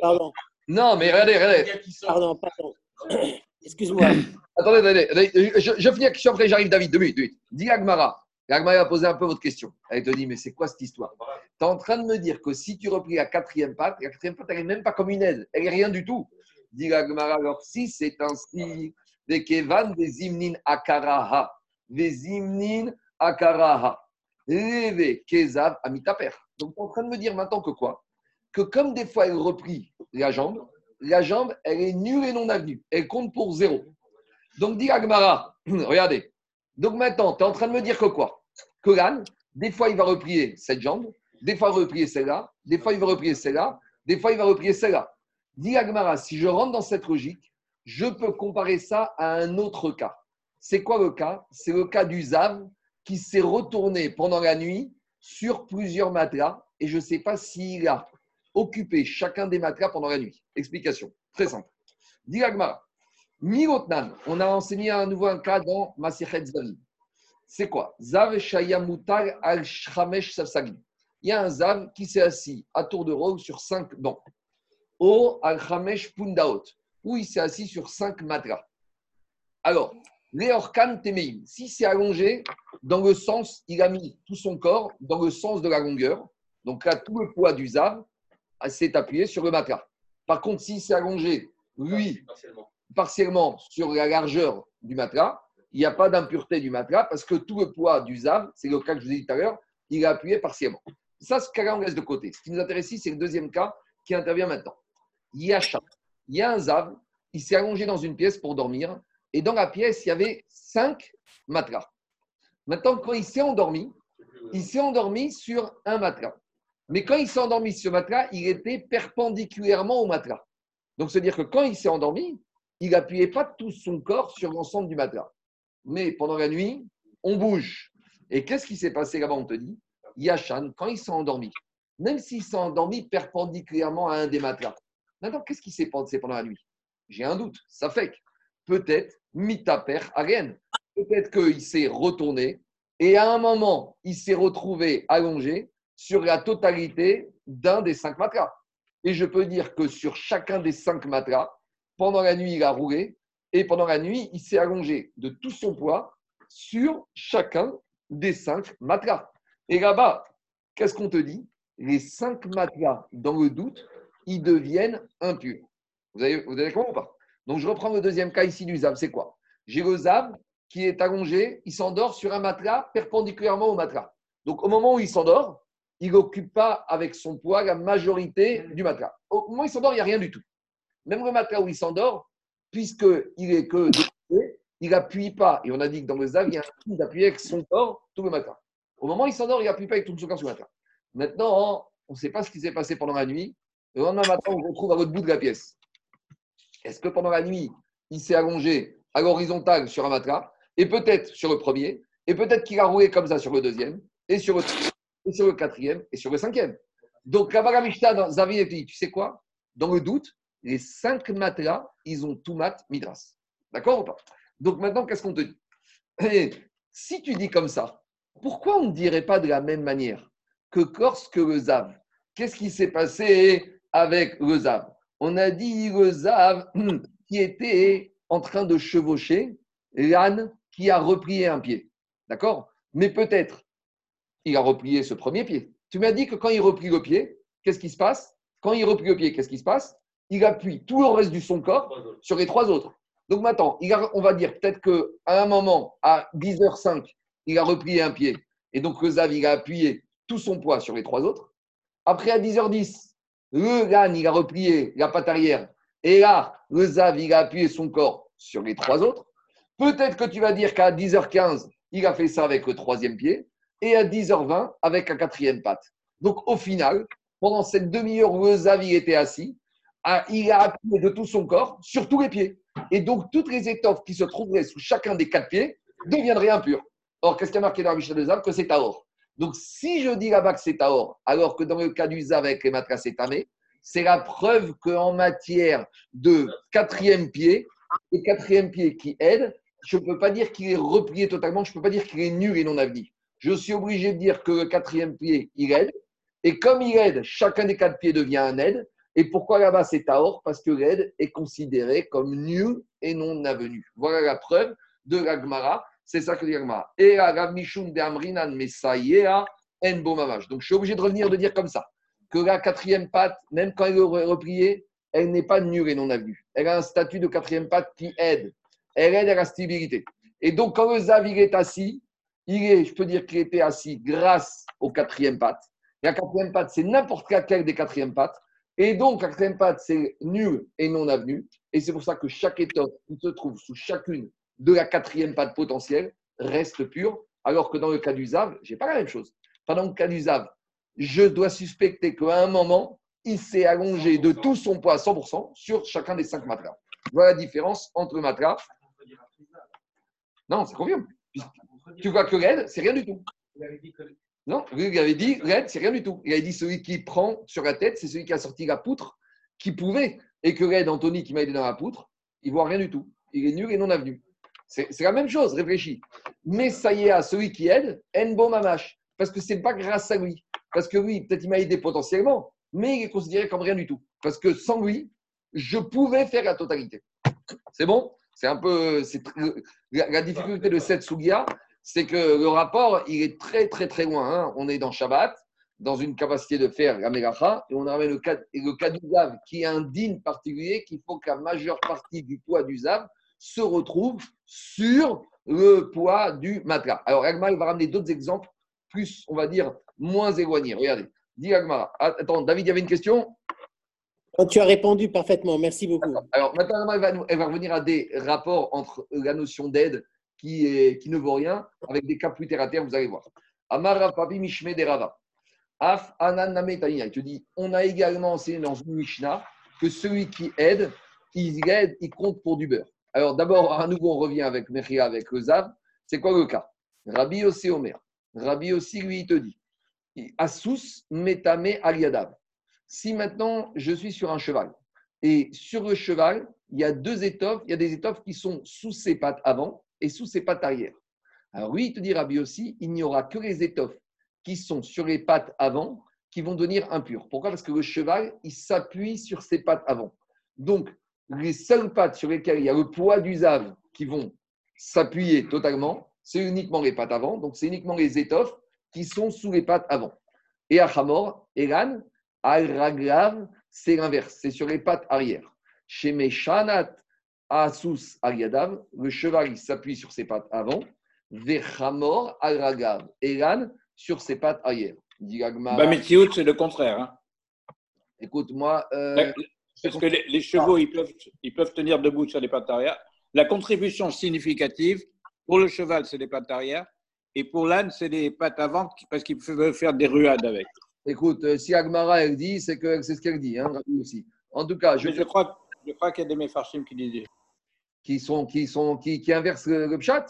pardon. Non, mais regardez, regardez. Pardon, pardon. Excuse-moi. Attendez, attendez. Je, je finis la question après, j'arrive, David. Deux minutes. Deux minutes. Dis Agmara. L'Agma a posé un peu votre question. Elle te dit, mais c'est quoi cette histoire? Tu es en train de me dire que si tu replies la quatrième patte, la quatrième patte, elle n'est même pas comme une aide. Elle n'est rien du tout. Dit l'Agmara, alors si c'est ainsi, des kevan des imnin akaraha, des imnin akaraha, leve kezav amitaper. Donc tu es en train de me dire maintenant que quoi? Que comme des fois elle replie la jambe, la jambe, elle est nulle et non avenue. Elle compte pour zéro. Donc dit Agmara, regardez. Donc maintenant, tu es en train de me dire que quoi? Que l'âne, des fois, il va replier cette jambe, des fois, il va replier celle-là, des fois, il va replier celle-là, des fois, il va replier celle-là. Dit Agmara, si je rentre dans cette logique, je peux comparer ça à un autre cas. C'est quoi le cas? C'est le cas du Zav qui s'est retourné pendant la nuit sur plusieurs matelas et je ne sais pas s'il a occupé chacun des matelas pendant la nuit. Explication, très simple. Dit Agmara, Mirotnan, on a enseigné à nouveau un cas dans Masichet c'est quoi? Zav Shayamutar al Shramesh Safsagin. Il y a un Zav qui s'est assis à tour de rôle sur cinq bancs. Au al Chamesh Pundaot, où il s'est assis sur cinq matelas. Alors, Leorkan Temeim, si c'est allongé dans le sens, il a mis tout son corps dans le sens de la longueur. Donc là, tout le poids du Zav s'est appuyé sur le matelas. Par contre, si c'est allongé, lui, partiellement sur la largeur du matelas, il n'y a pas d'impureté du matelas parce que tout le poids du ZAV, c'est le cas que je vous ai dit tout à l'heure, il est appuyé partiellement. Ça, ce cas-là, on laisse de côté. Ce qui nous intéresse ici, c'est le deuxième cas qui intervient maintenant. Il y a Il y a un ZAV, il s'est allongé dans une pièce pour dormir et dans la pièce, il y avait cinq matelas. Maintenant, quand il s'est endormi, il s'est endormi sur un matelas. Mais quand il s'est endormi sur le matelas, il était perpendiculairement au matelas. Donc, c'est-à-dire que quand il s'est endormi, il n'appuyait pas tout son corps sur l'ensemble du matelas mais pendant la nuit, on bouge. Et qu'est-ce qui s'est passé là-bas On te dit, Yachan, quand il s'est endormi, même s'il s'est endormi perpendiculairement à un des matelas, maintenant, qu'est-ce qui s'est passé pendant la nuit? J'ai un doute. Ça fait que peut-être, mitaper rien. Peut-être qu'il s'est retourné et à un moment, il s'est retrouvé allongé sur la totalité d'un des cinq matelas. Et je peux dire que sur chacun des cinq matelas, pendant la nuit, il a roulé et pendant la nuit, il s'est allongé de tout son poids sur chacun des cinq matelas. Et là-bas, qu'est-ce qu'on te dit? Les cinq matelas, dans le doute, ils deviennent impurs. Vous avez, vous compris ou pas? Donc, je reprends le deuxième cas ici du ZAB. C'est quoi? J'ai le ZAB qui est allongé, il s'endort sur un matelas perpendiculairement au matelas. Donc, au moment où il s'endort, il n'occupe pas avec son poids la majorité du matelas. Au moment où il s'endort, il n'y a rien du tout. Même le matelas où il s'endort, puisqu'il est que il n'appuie pas. Et on a dit que dans le Zav, il y a un d'appuyer avec son corps tout le matin. Au moment où il s'endort, il n'appuie pas avec tout son corps tout le matin. Maintenant, on ne sait pas ce qui s'est passé pendant la nuit. Le lendemain matin, on se retrouve à l'autre bout de la pièce. Est-ce que pendant la nuit, il s'est allongé à l'horizontale sur un matelas, et peut-être sur le premier, et peut-être qu'il a roulé comme ça sur le deuxième, et sur le, et sur le quatrième, et sur le cinquième? Donc, la Mishnah Zavi dit, tu sais quoi? Dans le doute, les cinq matelas, ils ont tout mat midras. D'accord ou pas? Donc maintenant, qu'est-ce qu'on te dit? Et Si tu dis comme ça, pourquoi on ne dirait pas de la même manière que lorsque le Zav Qu'est-ce qui s'est passé avec le Zav On a dit le Zav qui était en train de chevaucher l'âne qui a replié un pied. D'accord? Mais peut-être, il a replié ce premier pied. Tu m'as dit que quand il replie le pied, qu'est-ce qui se passe? Quand il replie le pied, qu'est-ce qui se passe? Il appuie tout le reste du son corps sur les trois autres. Donc maintenant, on va dire peut-être qu'à un moment, à 10h05, il a replié un pied. Et donc le Zav, il a appuyé tout son poids sur les trois autres. Après, à 10h10, le GAN, il a replié la patte arrière. Et là, le Zav, il a appuyé son corps sur les trois autres. Peut-être que tu vas dire qu'à 10h15, il a fait ça avec le troisième pied. Et à 10h20, avec la quatrième patte. Donc, au final, pendant cette demi-heure où le Zav, il était assis, il a appuyé de tout son corps sur tous les pieds. Et donc, toutes les étoffes qui se trouveraient sous chacun des quatre pieds deviendraient impures. Or, qu'est-ce qui a marqué dans la Mishnah de Zav Que c'est Taor. Donc, si je dis là-bas que c'est Taor, alors que dans le cas du Zav avec les matras, c'est Tamé, c'est la preuve qu'en matière de quatrième pied, et quatrième pied qui aide, je ne peux pas dire qu'il est replié totalement, je ne peux pas dire qu'il est nul et non avenu. Je suis obligé de dire que le quatrième pied, il aide. Et comme il aide, chacun des quatre pieds devient un aide. Et pourquoi là-bas c'est Taor Parce que l'aide est considéré comme nul et non avenu. Voilà la preuve de l'Agmara. C'est ça que dit l'Agmara. Et la de Amrinan Mesayea en. Donc je suis obligé de revenir de dire comme ça que la quatrième patte, même quand elle est repliée, elle n'est pas nulle et non avenue. Elle a un statut de quatrième patte qui aide. Elle aide à la stabilité. Et donc, quand le Zav est assis, il est, je peux dire qu'il était assis grâce au quatrième patte. La quatrième patte, c'est n'importe laquelle des quatrièmes pattes. Et donc, patte, c'est nul et non avenu. Et c'est pour ça que chaque étoffe qui se trouve sous chacune de la quatrième patte potentielle reste pure. Alors que dans le cas du Zav, je n'ai pas la même chose. Pendant le cas du Zav, je dois suspecter qu'à un moment, il s'est allongé de tout son poids à 100% sur chacun des cinq matelas. Voilà la différence entre le matelas. Non, c'est confirme. Tu vois que l'aide, c'est rien du tout. Non, il avait dit l'aide, c'est rien du tout. Il avait dit celui qui prend sur la tête, c'est celui qui a sorti la poutre, qui pouvait. Et que l'aide, Anthony, qui m'a aidé dans la poutre, il voit rien du tout. Il est nul et non avenu. C'est la même chose, réfléchis. Mais ça y est, à celui qui aide, en bon mamache. Parce que ce n'est pas grâce à lui. Parce que oui, peut-être il m'a aidé potentiellement, mais il est considéré comme rien du tout. Parce que sans lui, je pouvais faire la totalité. C'est bon? C'est un peu. La, difficulté de cette Sugia, c'est que le rapport, il est très, très, très loin. Hein. On est dans Shabbat, dans une capacité de faire la Megacha, et on a le cas, le cas du Zav, qui est un digne particulier, qu'il faut que la majeure partie du poids du Zav se retrouve sur le poids du matelas. Alors, Agma, va ramener d'autres exemples, plus, on va dire, moins éloigné. Regardez. Dis Agmara. Attends, David, il y avait une question? Oh, Tu as répondu parfaitement. Merci beaucoup. Alors, maintenant, elle va, elle va, revenir à des rapports entre la notion d'aide qui, ne vaut rien avec des cas plus terre à terre, vous allez voir. Derava. Af Anan Il te dit on a également enseigné dans une Mishnah que celui qui aide, il aide, il compte pour du beurre. Alors, d'abord, à nouveau, on revient avec Mechia, avec le Zav. C'est quoi le cas? Rabbi aussi Omer. Rabbi aussi, lui, il te dit Asus metame aliadav. Si maintenant je suis sur un cheval et sur le cheval, il y a deux étoffes, il y a des étoffes qui sont sous ses pattes avant et sous ses pattes arrière. Alors oui, il te dit Rabbi aussi, il n'y aura que les étoffes qui sont sur les pattes avant qui vont devenir impures. Pourquoi? Parce que le cheval, il s'appuie sur ses pattes avant. Donc, les seules pattes sur lesquelles il y a le poids du zav qui vont s'appuyer totalement, c'est uniquement les pattes avant. Donc, c'est uniquement les étoffes qui sont sous les pattes avant. Et à Hamor, Elan, al Raglav, c'est l'inverse, c'est sur les pattes arrière. Chez Meshanat, Asus Ariadav, le cheval s'appuie sur ses pattes avant. Vechamor al Raglav, Elan, sur ses pattes arrière. Bah, mais c'est le contraire. Hein. Écoute-moi. Euh, parce que les, chevaux, ils peuvent, ils peuvent tenir debout sur les pattes arrière. La contribution significative pour le cheval, c'est les pattes arrière. Et pour l'âne, c'est les pattes avant parce qu'il peut faire des ruades avec. Écoute, euh, si Agmara, elle dit, c'est que c'est ce qu'elle dit, hein, aussi. En tout cas, je, je crois, je crois qu'il y a des méfarchim qui disent. Qui, sont, qui, sont, qui, qui inversent le, le chat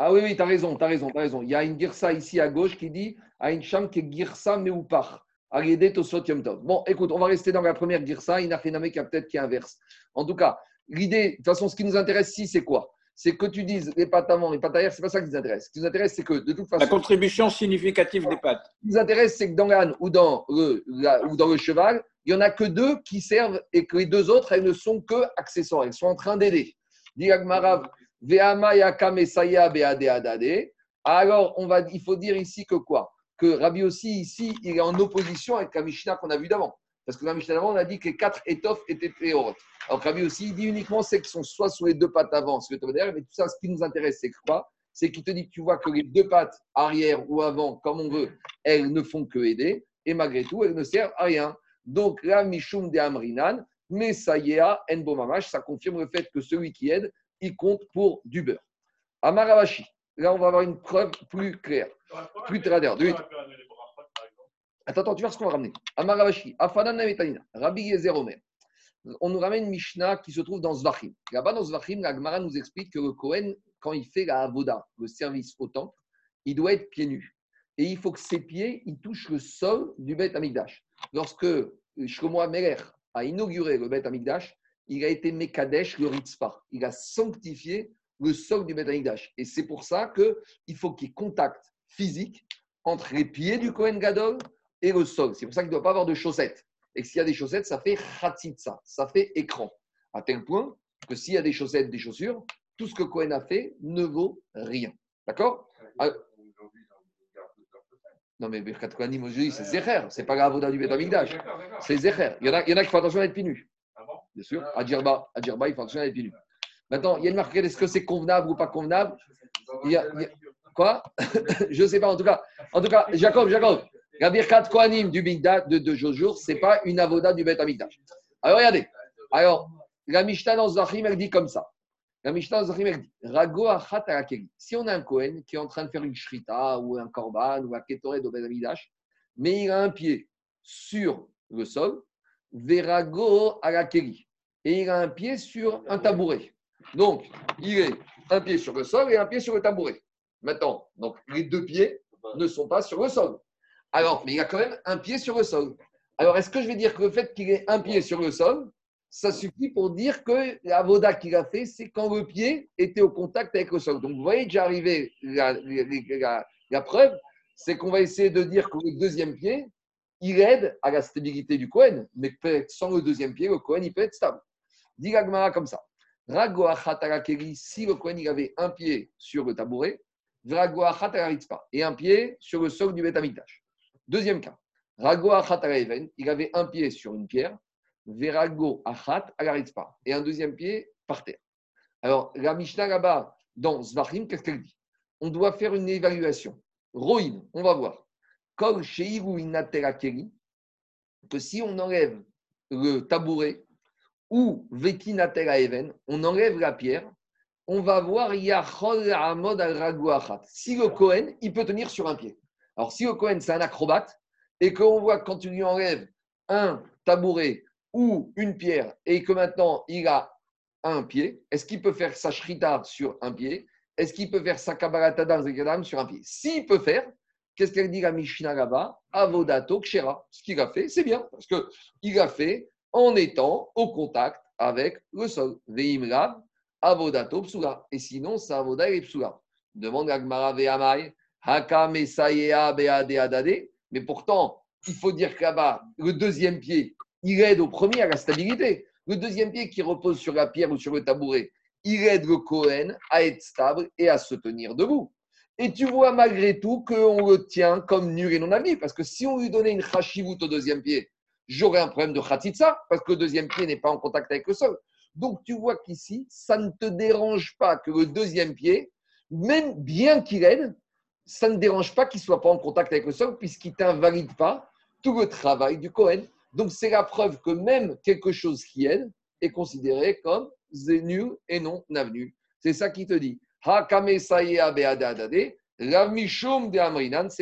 ah oui, oui, tu as raison, tu as raison, tu as raison. Il y a une girsa ici à gauche qui dit à une chambre qui est girsa meupar. Bon, écoute, on va rester dans la première girsa. Il a qui a peut-être qui inverse. En tout cas, l'idée, de toute façon, ce qui nous intéresse ici, c'est quoi? C'est que tu dises les pâtes avant, les pâtes arrière, c'est pas ça qui nous intéresse. Ce qui nous intéresse, c'est que de toute façon. La contribution significative des pâtes. Ce qui nous intéresse, c'est que dans l'âne ou, dans le, ou dans le cheval, il n'y en a que deux qui servent et que les deux autres, elles ne sont que accessoires. Elles sont en train d'aider. Alors, on va, il faut dire ici que quoi? Que Rabbi aussi, ici, il est en opposition avec la qu'on a vu d'avant. Parce que Mishnah d'avant, on a dit que les quatre étoffes étaient théoriques. Alors, Rabbi aussi, il dit uniquement c'est qu'ils sont soit sur les deux pattes avant, soit derrière, mais tout ça, ce qui nous intéresse, c'est quoi? C'est qu'il te dit que tu vois que les deux pattes arrière ou avant, comme on veut, elles ne font que aider, et malgré tout, elles ne servent à rien. Donc, la Mishum de Amrinan, mais ça y est, ça confirme le fait que celui qui aide, il compte pour du beurre. Amaravashi, là, on va avoir une preuve plus claire, plus tradère. Attends, attends, tu vois ce qu'on va ramener. Amaravashi, Afanan Nametanina, Rabbi Yezer. On nous ramène Mishnah qui se trouve dans Zvachim. Là-bas, dans Zvachim, la Gemara nous explique que le Kohen, quand il fait la Avoda, le service au temple, il doit être pieds nus. Et il faut que ses pieds, ils touchent le sol du Beth Amigdash. Lorsque Shlomo Ameler a inauguré le Beth Amigdash, il a été Mekadesh le Ritzpah. Il a sanctifié le sol du Beth Amigdash. Et c'est pour ça qu'il faut qu'il y ait contact physique entre les pieds du Kohen Gadol et le sol. C'est pour ça qu'il ne doit pas avoir de chaussettes. Et s'il y a des chaussettes, ça fait Khatitsa, ça fait écran. À tel point que s'il y a des chaussettes, des chaussures, tout ce que Kohen a fait ne vaut rien. D'accord? Non, mais Birkat Kohanim aujourd'hui, c'est Zecher. C'est pas la Avoda du Betamikdash. C'est Zecher. Il y, en a, il y en a qui font attention à être pieds nus. Ah Bien sûr. À Djerba, à Djerba, il faut attention à être pieds nus. Maintenant, il y a une marque est-ce que c'est convenable ou pas convenable? Il y a, Quoi? Je ne sais pas. En tout cas, en tout cas Jacob, Jacob, la Birkat Kohanim du Bigda de deux jours, ce n'est pas une Avoda du Betamikdash. Alors, regardez. Alors, la Mishnah dans Zahim, elle dit comme ça. La Mishnah dit Rago Si on a un Kohen qui est en train de faire une shrita ou un korban ou un ketore d'Obed Amidash, mais il a un pied sur le sol, Verago Arakeli. Et il a un pied sur un tabouret. Donc, il est un pied sur le sol et un pied sur le tabouret. Maintenant, donc les deux pieds ne sont pas sur le sol. Alors, mais il a quand même un pied sur le sol. Alors, est-ce que je vais dire que le fait qu'il ait un pied sur le sol, ça suffit pour dire que la voda qu'il a fait, c'est quand le pied était au contact avec le sol. Donc, vous voyez déjà arrivé la, la, preuve, c'est qu'on va essayer de dire que le deuxième pied, il aide à la stabilité du Kohen, mais sans le deuxième pied, le Kohen, il peut être stable. Dit Gagmara comme ça. Si le Kohen il avait un pied sur le tabouret, et un pied sur le sol du Betamitash. Deuxième cas. Il avait un pied sur une pierre Verago Achat Agarizpa. Et un deuxième pied par terre. Alors, la Mishnah là-bas, dans Zvachim, qu'est-ce qu'elle dit? On doit faire une évaluation. Roïn, on va voir. Kol que si on enlève le tabouret ou Vetinatera Even, on enlève la pierre, on va voir Yachol Amod al Si le Kohen, il peut tenir sur un pied. Alors, si le Kohen, c'est un acrobate, et qu'on voit quand tu lui enlèves un tabouret ou une pierre et que maintenant il a un pied, est-ce qu'il peut faire sa shrita sur un pied? Est-ce qu'il peut faire sa kabbalatadam sur un pied? S'il peut faire, qu'est-ce qu'elle dit la Mishnah là-bas? Avodato kshera. Ce qu'il a fait, c'est bien, parce qu'il a fait en étant au contact avec le sol. Veimrav, avodato psula. Et sinon, c'est avoda et psula. Demande à Gmara ve'amai, haka mesayea beade Mais pourtant, il faut dire que là-bas, le deuxième pied, il aide au premier à la stabilité. Le deuxième pied qui repose sur la pierre ou sur le tabouret, il aide le Cohen à être stable et à se tenir debout. Et tu vois malgré tout qu'on le tient comme nul et non ami. Parce que si on lui donnait une chashivut au deuxième pied, j'aurais un problème de khatitsa, parce que le deuxième pied n'est pas en contact avec le sol. Donc tu vois qu'ici, ça ne te dérange pas que le deuxième pied, même bien qu'il aide, ça ne dérange pas qu'il ne soit pas en contact avec le sol, puisqu'il ne t'invalide pas tout le travail du Cohen. Donc, c'est la preuve que même quelque chose qui aide est considéré comme zénu et non navenu. C'est ça qui te dit. C'est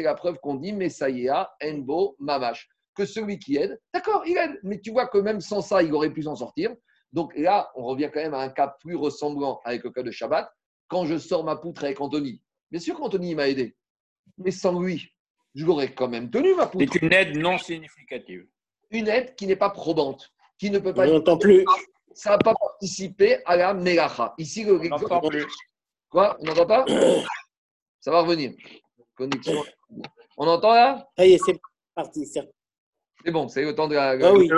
la preuve qu'on dit Messaïa, Enbo, Mamash. Que celui qui aide, d'accord, il aide, mais tu vois que même sans ça, il aurait pu s'en sortir. Donc là, on revient quand même à un cas plus ressemblant avec le cas de Shabbat. Quand je sors ma poutre avec Anthony, bien sûr qu'Anthony m'a aidé, mais sans lui, je l'aurais quand même tenu ma poutre. C'est une aide non significative. Une aide qui n'est pas probante, qui ne peut pas. On n'entend plus. Ça n'a pas participé à la Melacha. Ici, le On plus. Quoi? On n'entend pas? Ça va revenir. Connexion. On entend là? Ça y est, c'est parti. C'est bon, c'est le temps de la. Ah oui.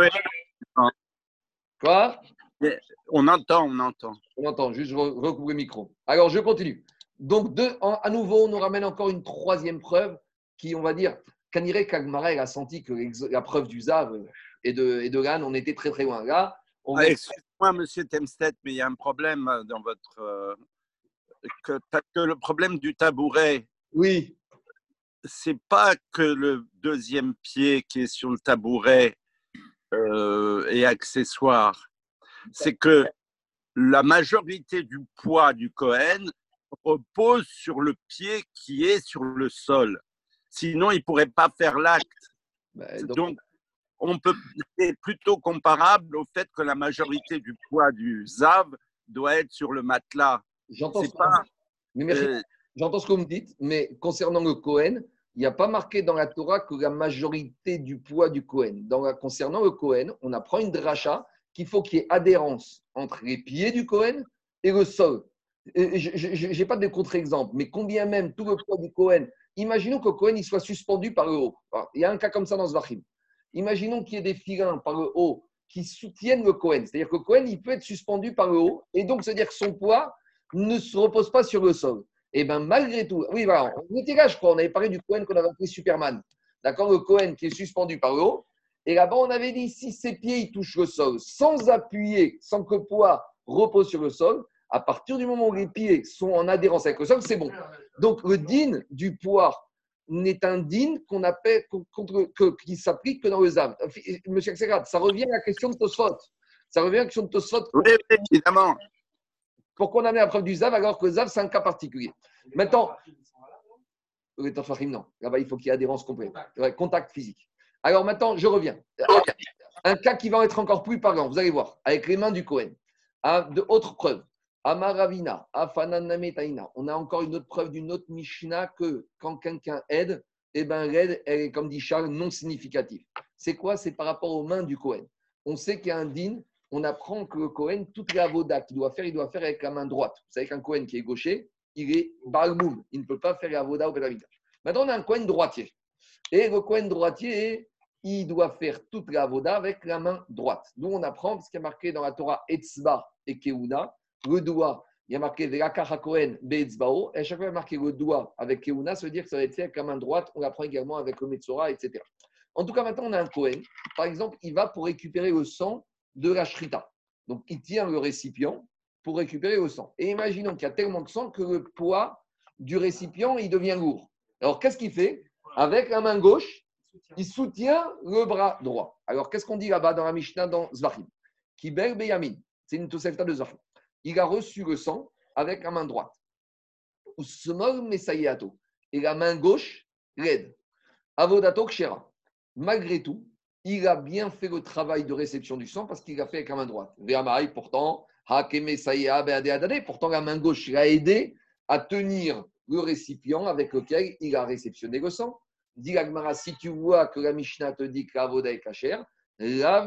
Quoi? On entend, on entend. On entend, juste recouvre le micro. Alors, je continue. Donc, à nouveau, on nous ramène encore une troisième preuve qui, on va dire, Kanire Kagmara, a senti que la preuve du Zav et de, et de l'âne, on était très très loin. Là, on ah, Excusez-moi, monsieur Temstedt, mais il y a un problème dans votre. Euh, que, que le problème du tabouret. Oui. C'est pas que le deuxième pied qui est sur le tabouret euh, est accessoire. C'est que la majorité du poids du Cohen repose sur le pied qui est sur le sol. Sinon, il ne pourrait pas faire l'acte. Bah, donc, on peut c'est plutôt comparable au fait que la majorité du poids du Zav doit être sur le matelas. J'entends euh, J'entends ce que vous me dites, mais concernant le Cohen, il n'y a pas marqué dans la Torah que la majorité du poids du Cohen. Dans concernant le Cohen, on apprend une dracha qu'il faut qu'il y ait adhérence entre les pieds du Cohen et le sol. Je n'ai pas de contre-exemple, mais combien même tout le poids du Cohen, imaginons que Cohen il soit suspendu par le haut. il y a un cas comme ça dans ce Vachim. Imaginons qu'il y ait des filins par le haut qui soutiennent le Cohen. C'est-à-dire que Cohen, il peut être suspendu par le haut, et donc c'est-à-dire que son poids ne se repose pas sur le sol. Et eh bien malgré tout, oui, voilà, on était là, je crois, on avait parlé du Cohen qu'on avait appelé Superman. D'accord Le Cohen qui est suspendu par le haut. Et là-bas, on avait dit si ses pieds touchent le sol sans appuyer, sans que le poids repose sur le sol, à partir du moment où les pieds sont en adhérence avec le sol, c'est bon. Donc le din du poids n'est un din qu'on appelle, contre, qui s'applique que dans le ZAV. Monsieur Axelrad, ça revient à la question de Tosfot. Ça revient à la question de Tosfot. Oui, évidemment. Pourquoi on a mis la preuve du ZAV alors que le ZAV, c'est un cas particulier? Maintenant, oui, non. Là-bas, il faut qu'il y ait adhérence complète. contact physique. Alors maintenant, je reviens. Un cas qui va être encore plus parlant, vous allez voir, avec les mains du Cohen. Ah, de autres preuves. Amaravina, Afananametaina. On a encore une autre preuve d'une autre Mishnah que quand quelqu'un aide, eh ben, l'aide, elle est, comme dit Charles, non significative. C'est quoi? C'est par rapport aux mains du Cohen. On sait qu'il y a un din, on apprend que le Cohen, toute la voda qu'il doit faire, il doit faire avec la main droite. Vous savez qu'un Cohen qui est gaucher, il est balmoum. Il ne peut pas faire la voda au pédavidage. Maintenant, on a un Cohen droitier. Et le Cohen droitier, il doit faire toute la voda avec la main droite. Nous, on apprend ce qui est marqué dans la Torah Etzba et Keuna, le doigt, il y a marqué Velakar Kohen Beetzbao, et à chaque fois il y a marqué le doigt avec Keuna, ça veut dire que ça va être fait avec la main droite, on l'apprend également avec le Metzora, etc. En tout cas, maintenant on a un Kohen, par exemple, il va pour récupérer le sang de la Shrita. Donc il tient le récipient pour récupérer le sang. Et imaginons qu'il y a tellement de sang que le poids du récipient, il devient lourd. Alors qu'est-ce qu'il fait? Avec la main gauche, il soutient le bras droit. Alors qu'est-ce qu'on dit là-bas dans la Mishnah dans Zvachim Kibel Beyamin. C'est une Tosefta de Zvachim il a reçu le sang avec la main droite. Et la main gauche, l'aide. Avodato. Malgré tout, il a bien fait le travail de réception du sang parce qu'il a fait avec la main droite. pourtant, pourtant la main gauche l'a aidé à tenir le récipient avec lequel il a réceptionné le sang. Dit si tu vois que la Mishnah te dit que l'avoda est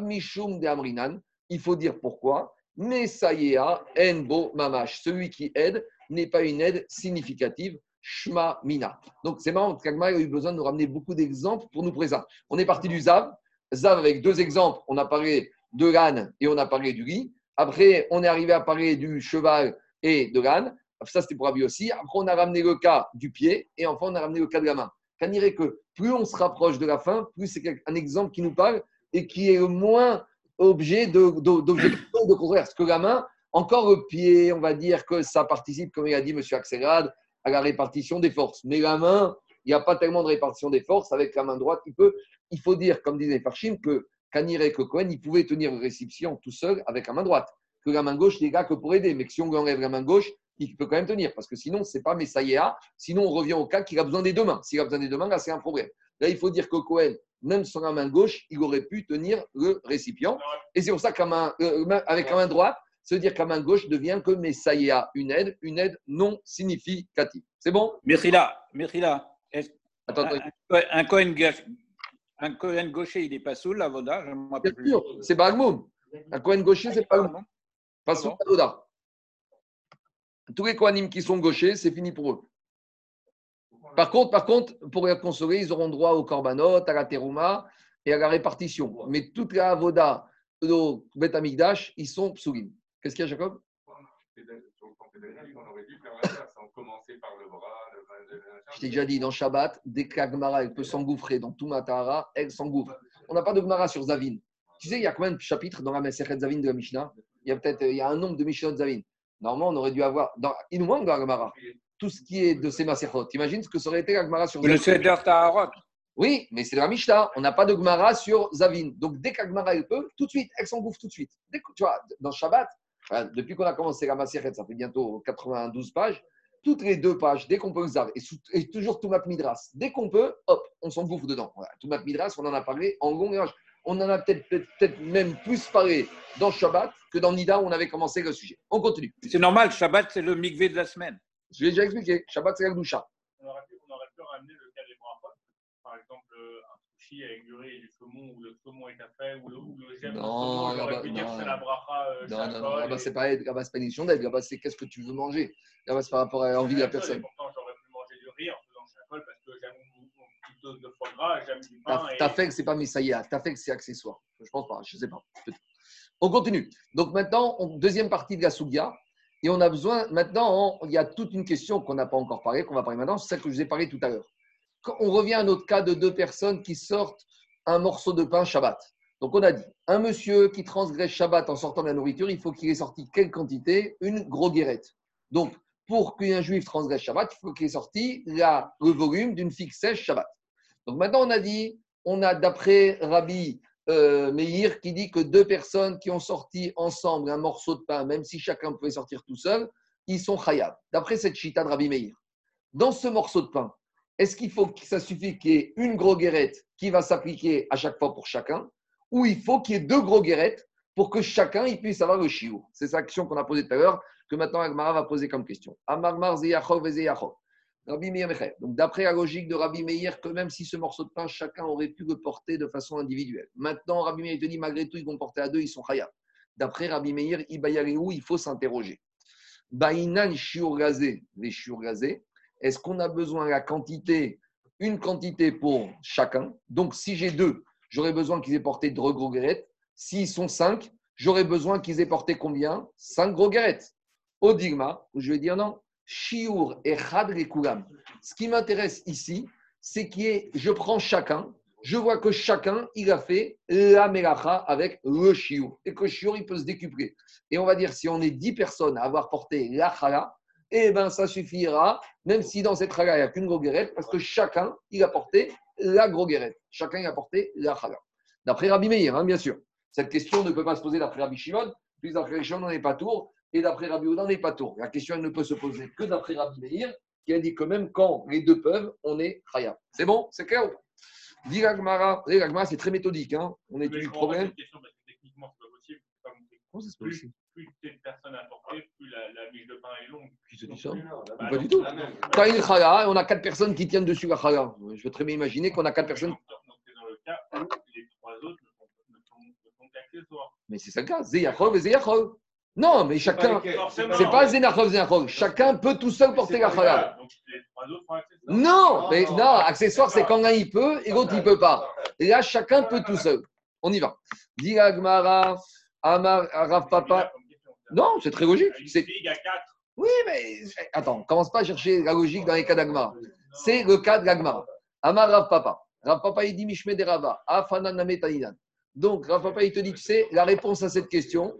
mishum de amrinan, il faut dire pourquoi. Messayea enbo mamash. Celui qui aide n'est pas une aide significative. Shma mina. Donc c'est marrant, Kagma a eu besoin de nous ramener beaucoup d'exemples pour nous présenter. On est parti du Zav. Zav avec deux exemples. On a parlé de l'âne et on a parlé du riz. Après, on est arrivé à parler du cheval et de l'âne. Ça, c'était pour Abi aussi. Après, on a ramené le cas du pied et enfin, on a ramené le cas de la main. Qu'on dirait que plus on se rapproche de la fin, plus c'est un exemple qui nous parle et qui est le moins objet de, de, de contraire. Parce que la main, encore le pied, on va dire que ça participe, comme il a dit M. Axelrad, à la répartition des forces. Mais la main, il n'y a pas tellement de répartition des forces. Avec la main droite, il peut. Il faut dire, comme disait Farshim, que Kanire que Cohen, il pouvait tenir une réception tout seul avec la main droite. Que la main gauche, les gars, que pour aider. Mais que si on enlève la main gauche, il peut quand même tenir, parce que sinon, ce n'est pas Messaïa. Sinon, on revient au cas qu'il a besoin des deux mains. S'il a besoin des deux mains, là, c'est un problème. Là, il faut dire que Cohen, même sur la main gauche, il aurait pu tenir le récipient. Et c'est pour ça qu'avec main, euh, la main droite, se dire qu'à main gauche devient que Messaïa, une aide, une aide non significative. C'est bon? Mirila, Mirila, Attends, un, Cohen, un Cohen gaucher, il n'est pas sous la Voda Bien sûr, c'est Bagmoum. Un Cohen gaucher, c'est pas Pas sous la Voda. Tous les Kohanim qui sont gauchers, c'est fini pour eux. Par contre, par contre, pour les consoler, ils auront droit au korbanot, à la terouma et à la répartition. Mais toute la avoda, le bet ils sont psulim. Qu'est-ce qu'il y a, Jacob? Je t'ai déjà dit, dans Shabbat, dès que elle peut s'engouffrer dans tout Matara, elle s'engouffre. On n'a pas de Gemara sur Zavin. Tu sais, il y a combien de chapitres dans la Meseret Zavin de la Mishnah? Il y a peut-être il y a un nombre de Mishnah de Zavin. Normalement, on aurait dû avoir. Dans, il nous manque dans la Gemara tout ce qui est de ces Maserot. Imagine ce que ça aurait été la Gemara sur Zavin. Le Seder Taharot. Oui, mais c'est la Mishnah. On n'a pas de Gemara sur Zavin. Donc, dès qu'Agmara elle peut, tout de suite, elle s'engouffre tout de suite. Dès que, tu vois, dans Shabbat, depuis qu'on a commencé la Maseret, ça fait bientôt 92 pages toutes les deux pages, dès qu'on peut, Zav, et, et toujours Toumat Midras, dès qu'on peut, hop, on s'en bouffe dedans. Voilà. Toumat Midras, on en a parlé en long et On en a peut-être peut même plus parlé dans Shabbat que dans Nida où on avait commencé le sujet. On continue. C'est normal, Shabbat, c'est le mikvé de la semaine. Je l'ai déjà expliqué. Shabbat, c'est la doucha. On aurait pu, ramener le cas des Par exemple, un sushi avec du riz et du saumon, où le saumon est à fait, ou le, ou le gemme non, on aurait pu dire que c'est la bracha. Euh, non, non, non, là-bas, c'est pas, une édition d'aide. Là-bas, c'est qu'est-ce que tu veux manger? Là-bas, c'est par rapport à l'envie de la personne. Pourtant, j'aurais pu manger du riz en faisant chacol parce que j'aime de foie gras, j'aime du pain. Que c'est pas que c'est accessoire. Je pense pas, je sais pas. On continue. Donc maintenant, deuxième partie de la Sougia. Et on a besoin, maintenant, il y a toute une question qu'on n'a pas encore parlé, qu'on va parler maintenant, c'est celle que je vous ai parlé tout à l'heure. On revient à notre cas de deux personnes qui sortent un morceau de pain Shabbat. Donc on a dit, un monsieur qui transgresse Shabbat en sortant de la nourriture, il faut qu'il ait sorti quelle quantité? Une grosse guérette. Donc, pour qu'un juif transgresse Shabbat, il faut qu'il ait sorti la, le volume d'une fixe sèche Shabbat. Donc maintenant, on a dit, on a d'après Rabbi euh, Meir qui dit que deux personnes qui ont sorti ensemble un morceau de pain, même si chacun pouvait sortir tout seul, ils sont khayab. D'après cette chita de Rabbi Meir. Dans ce morceau de pain, est-ce qu'il faut que ça suffit qu'il y ait une gros guérette qui va s'appliquer à chaque fois pour chacun, ou il faut qu'il y ait deux gros guérettes pour que chacun il puisse avoir le chiot C'est cette action qu'on a posée tout à l'heure, que maintenant Agmara va poser comme question. Amarmar Rabbi Meir Donc, d'après la logique de Rabbi Meir, que même si ce morceau de pain, chacun aurait pu le porter de façon individuelle. Maintenant, Rabbi Meir te dit, malgré tout, ils vont porter à deux, ils sont khayab. D'après Rabbi Meir, où? Il faut s'interroger. Baïnan shiur les shiur est-ce qu'on a besoin de la quantité, une quantité pour chacun? Donc, si j'ai deux, j'aurais besoin qu'ils aient porté deux gros guérettes. S'ils sont cinq, j'aurais besoin qu'ils aient porté combien? Cinq gros guérettes. Au digma, je vais dire non. Shiur et Kulam. Ce qui m'intéresse ici, c'est que je prends chacun, je vois que chacun, il a fait la melacha avec le shiur. Et que le shiur, il peut se décupler. Et on va dire, si on est dix personnes à avoir porté la chala, eh bien, ça suffira, même si dans cette chala, il n'y a qu'une groguerette, parce que chacun, il a porté la groguerette. Chacun, a porté la chala. D'après Rabbi Meir, hein, bien sûr. Cette question ne peut pas se poser d'après Rabbi Shimon, puis d'après Rabbi Shimon, on n'est pas tour, et d'après Rabbi Oudan, n'est pas tour. La question, elle ne peut se poser que d'après Rabbi Meir, qui a dit que même quand les deux peuvent, on est chaya. C'est bon? C'est clair Dit l'agmara, c'est très méthodique, hein. on étudie le problème. Techniquement, c'est pas possible. Comment ça se passe? plus tu de personnes à porter, plus la, la miche de pain est longue. Qui se dit ça? Bah, Pas du tout. Tu as une chala et on a quatre personnes qui tiennent dessus la chala. Je peux très bien imaginer qu'on a quatre personnes. Donc, c'est dans le cas où les trois autres ne font qu'accessoires. Mais c'est ça le cas. Zeyachov et Zeyachov. Non, mais chacun. C'est pas Zénachov, Zénachov. Chacun peut tout seul porter la accessoire. Non, mais non, accessoire, c'est quand un il peut et l'autre il peut pas. Et là, chacun peut tout seul. On y va. Dit Agmara, Amar, Rav Papa. Non, c'est très logique. Oui, mais attends, commence pas à chercher la logique dans les cas d'Agmar. C'est le cas de. Amar Rav Papa. Rav Papa, il dit Mishme de Rava. Donc, Rav Papa, il te dit, tu sais, la réponse à cette question,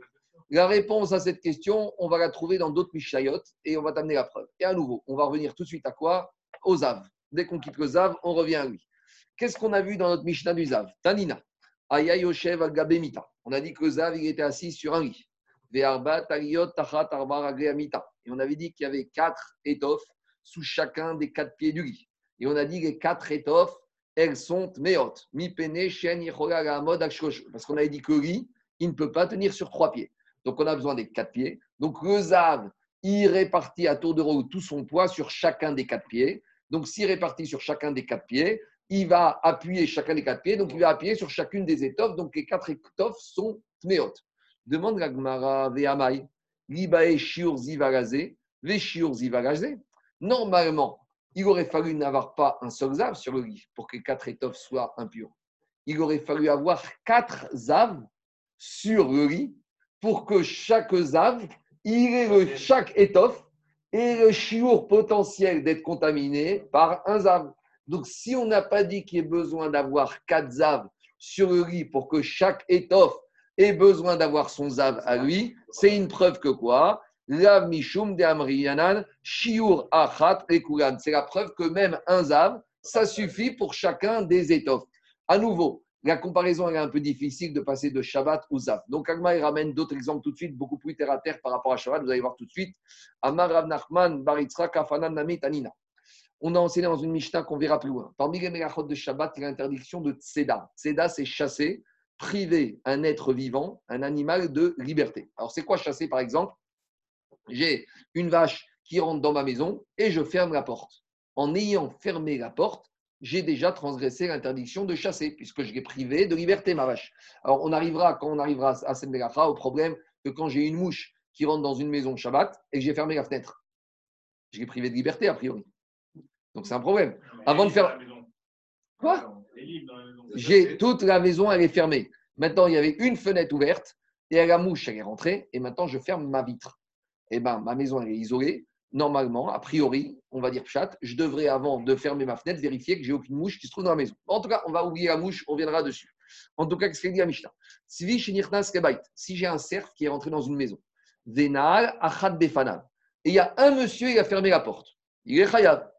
la réponse à cette question, on va la trouver dans d'autres Mishayot et on va t'amener la preuve. Et à nouveau, on va revenir tout de suite à quoi? Au Zav. Dès qu'on quitte le Zav, on revient à lui. Qu'est-ce qu'on a vu dans notre Mishnah du Zav? Tanina. Ayayoshev al On a dit que Zav, il était assis sur un lit. Et on avait dit qu'il y avait quatre étoffes sous chacun des quatre pieds du lit. Et on a dit que les quatre étoffes, elles sont méotes. Mi pene, shen, Parce qu'on avait dit que le lit, il ne peut pas tenir sur trois pieds. Donc on a besoin des quatre pieds. Donc le zav, il répartit à tour de rôle tout son poids sur chacun des quatre pieds. Donc s'il répartit sur chacun des quatre pieds, il va appuyer chacun des quatre pieds, donc il va appuyer sur chacune des étoffes. Donc les quatre étoffes sont tméot. Demande la Gemara, Ve'amai, Libae Shiur Zivarazé, Zivarazé. Normalement, il aurait fallu n'avoir pas un seul zav sur le lit pour que quatre étoffes soient impures. Il aurait fallu avoir quatre zav sur le lit pour que chaque zav, il ait le, chaque étoffe ait le chiour potentiel d'être contaminé par un zav. Donc, si on n'a pas dit qu'il y ait besoin d'avoir quatre zav sur le lit pour que chaque étoffe ait besoin d'avoir son zav à lui, c'est une preuve que quoi? Lav mishum de amriyanan shiur achat C'est la preuve que même un zav, ça suffit pour chacun des étoffes. À nouveau, la comparaison est un peu difficile de passer de Shabbat ou Zav. Donc Agma ramène d'autres exemples tout de suite, beaucoup plus terre à terre par rapport à Shabbat. Vous allez voir tout de suite. Amar Rav Nachman, Baritzra, Kafanan, Namit, Anina. On a enseigné dans une Mishnah qu'on verra plus loin. Parmi les mégachot de Shabbat, il y a l'interdiction de Tzeda. Tzeda, c'est chasser, priver un être vivant, un animal de liberté. Alors, c'est quoi chasser, par exemple? J'ai une vache qui rentre dans ma maison et je ferme la porte. En ayant fermé la porte, j'ai déjà transgressé l'interdiction de chasser, puisque je l'ai privé de liberté, ma vache. Alors, on arrivera, quand on arrivera à cette au problème que quand j'ai une mouche qui rentre dans une maison Shabbat et que j'ai fermé la fenêtre, je l'ai privé de liberté, a priori. Donc, c'est un problème. Avant de faire. Quoi J'ai toute la maison, elle est fermée. Maintenant, il y avait une fenêtre ouverte et la mouche, elle est rentrée et maintenant, je ferme ma vitre. Eh bien, ma maison, elle est isolée normalement, a priori, on va dire chat, je devrais, avant de fermer ma fenêtre, vérifier que j'ai aucune mouche qui se trouve dans la maison. En tout cas, on va oublier la mouche, on viendra dessus. En tout cas, qu'est-ce qu'il dit à Mishnah? Si j'ai un cerf qui est rentré dans une maison, Achad et il y a un monsieur, il a fermé la porte. Il est chayav.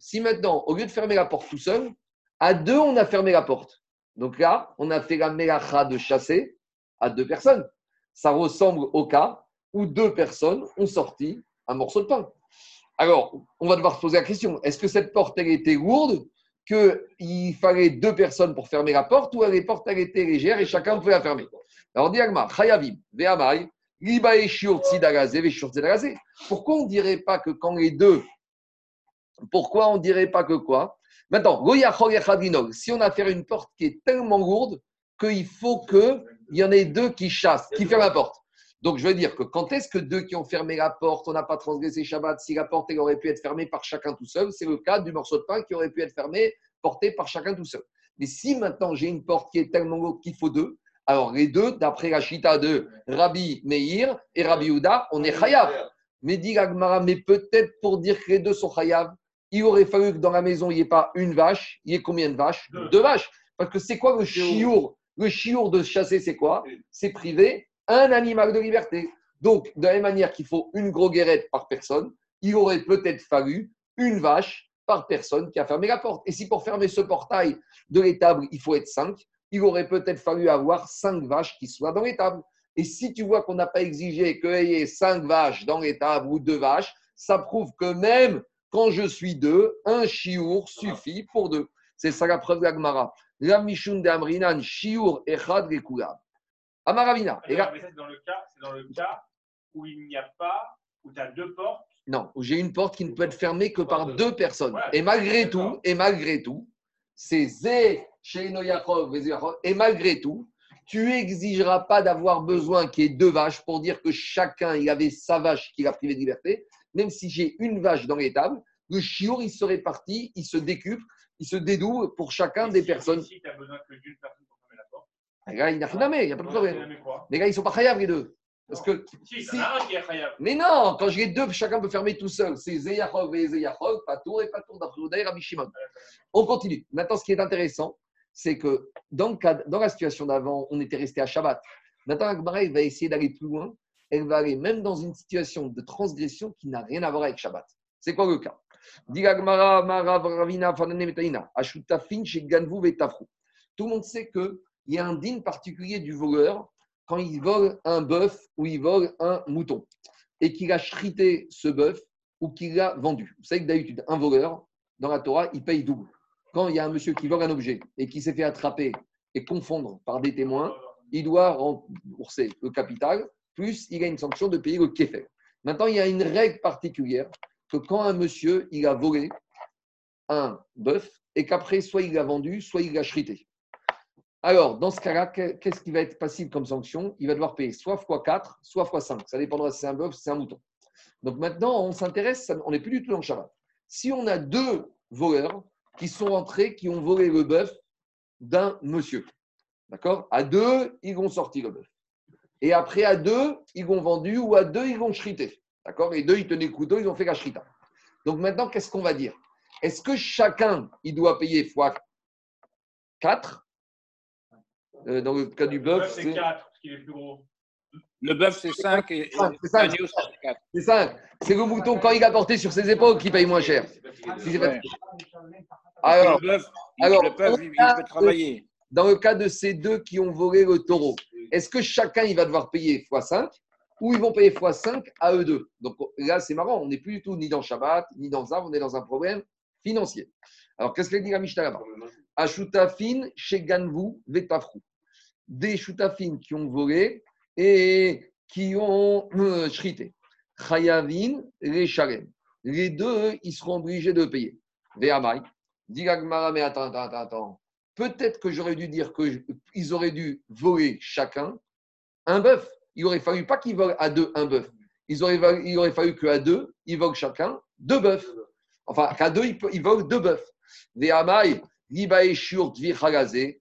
Si maintenant, au lieu de fermer la porte tout seul, à deux, on a fermé la porte. Donc là, on a fait la melacha de chasser à deux personnes. Ça ressemble au cas où deux personnes ont sorti un morceau de pain. Alors, on va devoir se poser la question est-ce que cette porte, elle était lourde, qu'il fallait deux personnes pour fermer la porte, ou la porte, elle était légère et chacun pouvait la fermer? Alors, Diagma, Chayavim, Ve'amai, pourquoi on ne dirait pas que quand les deux, pourquoi on ne dirait pas que quoi? Maintenant, si on a fait une porte qui est tellement lourde qu'il faut qu'il y en ait deux qui chassent, qui ferment la porte. Donc, je veux dire que quand est-ce que deux qui ont fermé la porte, on n'a pas transgressé Shabbat, si la porte elle aurait pu être fermée par chacun tout seul, c'est le cas du morceau de pain qui aurait pu être fermé, porté par chacun tout seul. Mais si maintenant j'ai une porte qui est tellement haute qu'il faut deux, alors les deux, d'après la chita de Rabbi Meir et Rabbi Uda, on est chayav. Mais dit mais peut-être pour dire que les deux sont chayav, il aurait fallu que dans la maison, il n'y ait pas une vache, il y ait combien de vaches? Deux. vaches. Parce que c'est quoi le chiour? Le chiour de chasser, c'est quoi? C'est privé un animal de liberté. Donc, de la même manière qu'il faut une gros guérette par personne, il aurait peut-être fallu une vache par personne qui a fermé la porte. Et si pour fermer ce portail de l'étable, il faut être cinq, il aurait peut-être fallu avoir cinq vaches qui soient dans l'étable. Et si tu vois qu'on n'a pas exigé qu'il y ait cinq vaches dans l'étable ou deux vaches, ça prouve que même quand je suis deux, un chiour suffit pour deux. C'est ça la preuve d'Agmara. La de Amrinan, chiour echad Amaravina. C'est dans, le cas, dans le cas où il n'y a pas, où tu as deux portes. Non, où j'ai une porte qui ne peut être fermée que par deux personnes. et malgré tout, et malgré tout, c'est Zé, et malgré tout, tu exigeras pas d'avoir besoin qu'il y ait deux vaches pour dire que chacun il avait sa vache qu'il a privé de liberté. Même si j'ai une vache dans l'étable, le chiour il se répartit, il se décupe, il se dédouble pour chacun des personnes. Si tu as besoin que d'une personne les gars, il n'y a pas de problème. Les gars, ils ne sont pas chayav les deux. Parce que, si, Mais non, quand j'ai deux, chacun peut fermer tout seul. C'est Zeyachov et Zeyachov, Patour et Patour d'après Rabbi Shimon. On continue. Maintenant, ce qui est intéressant, c'est que dans, le cas, dans la situation d'avant, on était resté à Shabbat. Maintenant, Agmara, va essayer d'aller plus loin. Elle va aller même dans une situation de transgression qui n'a rien à voir avec Shabbat. C'est quoi le cas? Tout le monde sait que il y a un digne particulier du voleur quand il vole un bœuf ou il vole un mouton et qu'il a chrité ce bœuf ou qu'il l'a vendu. Vous savez que d'habitude, un voleur, dans la Torah, il paye double. Quand il y a un monsieur qui vole un objet et qui s'est fait attraper et confondre par des témoins, il doit rembourser le capital, plus il a une sanction de payer le kéfé. Maintenant, il y a une règle particulière que quand un monsieur, il a volé un bœuf et qu'après, soit il l'a vendu, soit il l'a chrité. Alors, dans ce cas-là, qu'est-ce qui va être passible comme sanction? Il va devoir payer soit x4, soit x5. Ça dépendra si c'est un bœuf, si c'est un mouton. Donc maintenant, on s'intéresse, on n'est plus du tout dans le Shabbat. Si on a deux voleurs qui sont entrés, qui ont volé le bœuf d'un monsieur, d'accord? À deux, ils vont sortir le bœuf. Et après, à deux, ils vont vendu ou à deux, ils vont chriter. D'accord? Et deux, ils tenaient le couteau, ils ont fait la. Donc maintenant, qu'est-ce qu'on va dire? Est-ce que chacun, il doit payer fois 4 euh, dans le cas du bœuf, c'est 4, parce qu'il est plus gros. Le bœuf, c'est 5 et c'est 5. C'est 5. C'est le mouton, quand il a porté sur ses épaules, qui paye moins cher. Alors, le bœuf, alors, le bœuf il, peut travailler. Dans le cas de ces deux qui ont volé le taureau, est-ce que chacun il va devoir payer x5 ou ils vont payer x5 à eux deux? Donc là, c'est marrant, on n'est plus du tout ni dans Shabbat, ni dans ça, on est dans un problème financier. Alors, qu'est-ce qu'elle dit la Mishnah là-bas? Ashutafin, Sheganvu, Vetafrou des choutafines qui ont volé et qui ont euh, shrité. Chayavin, les. Les deux, ils seront obligés de payer. Ve'amai. Dit mais attends, attends, attends. Peut-être que j'aurais dû dire qu'ils auraient dû voler chacun un bœuf. Il aurait fallu pas qu'ils volent à deux un bœuf. Il aurait, il aurait fallu qu'à deux, ils volent chacun deux bœufs. Enfin, qu'à deux, ils, volent deux bœufs. Ve'amai, liba eshur tvir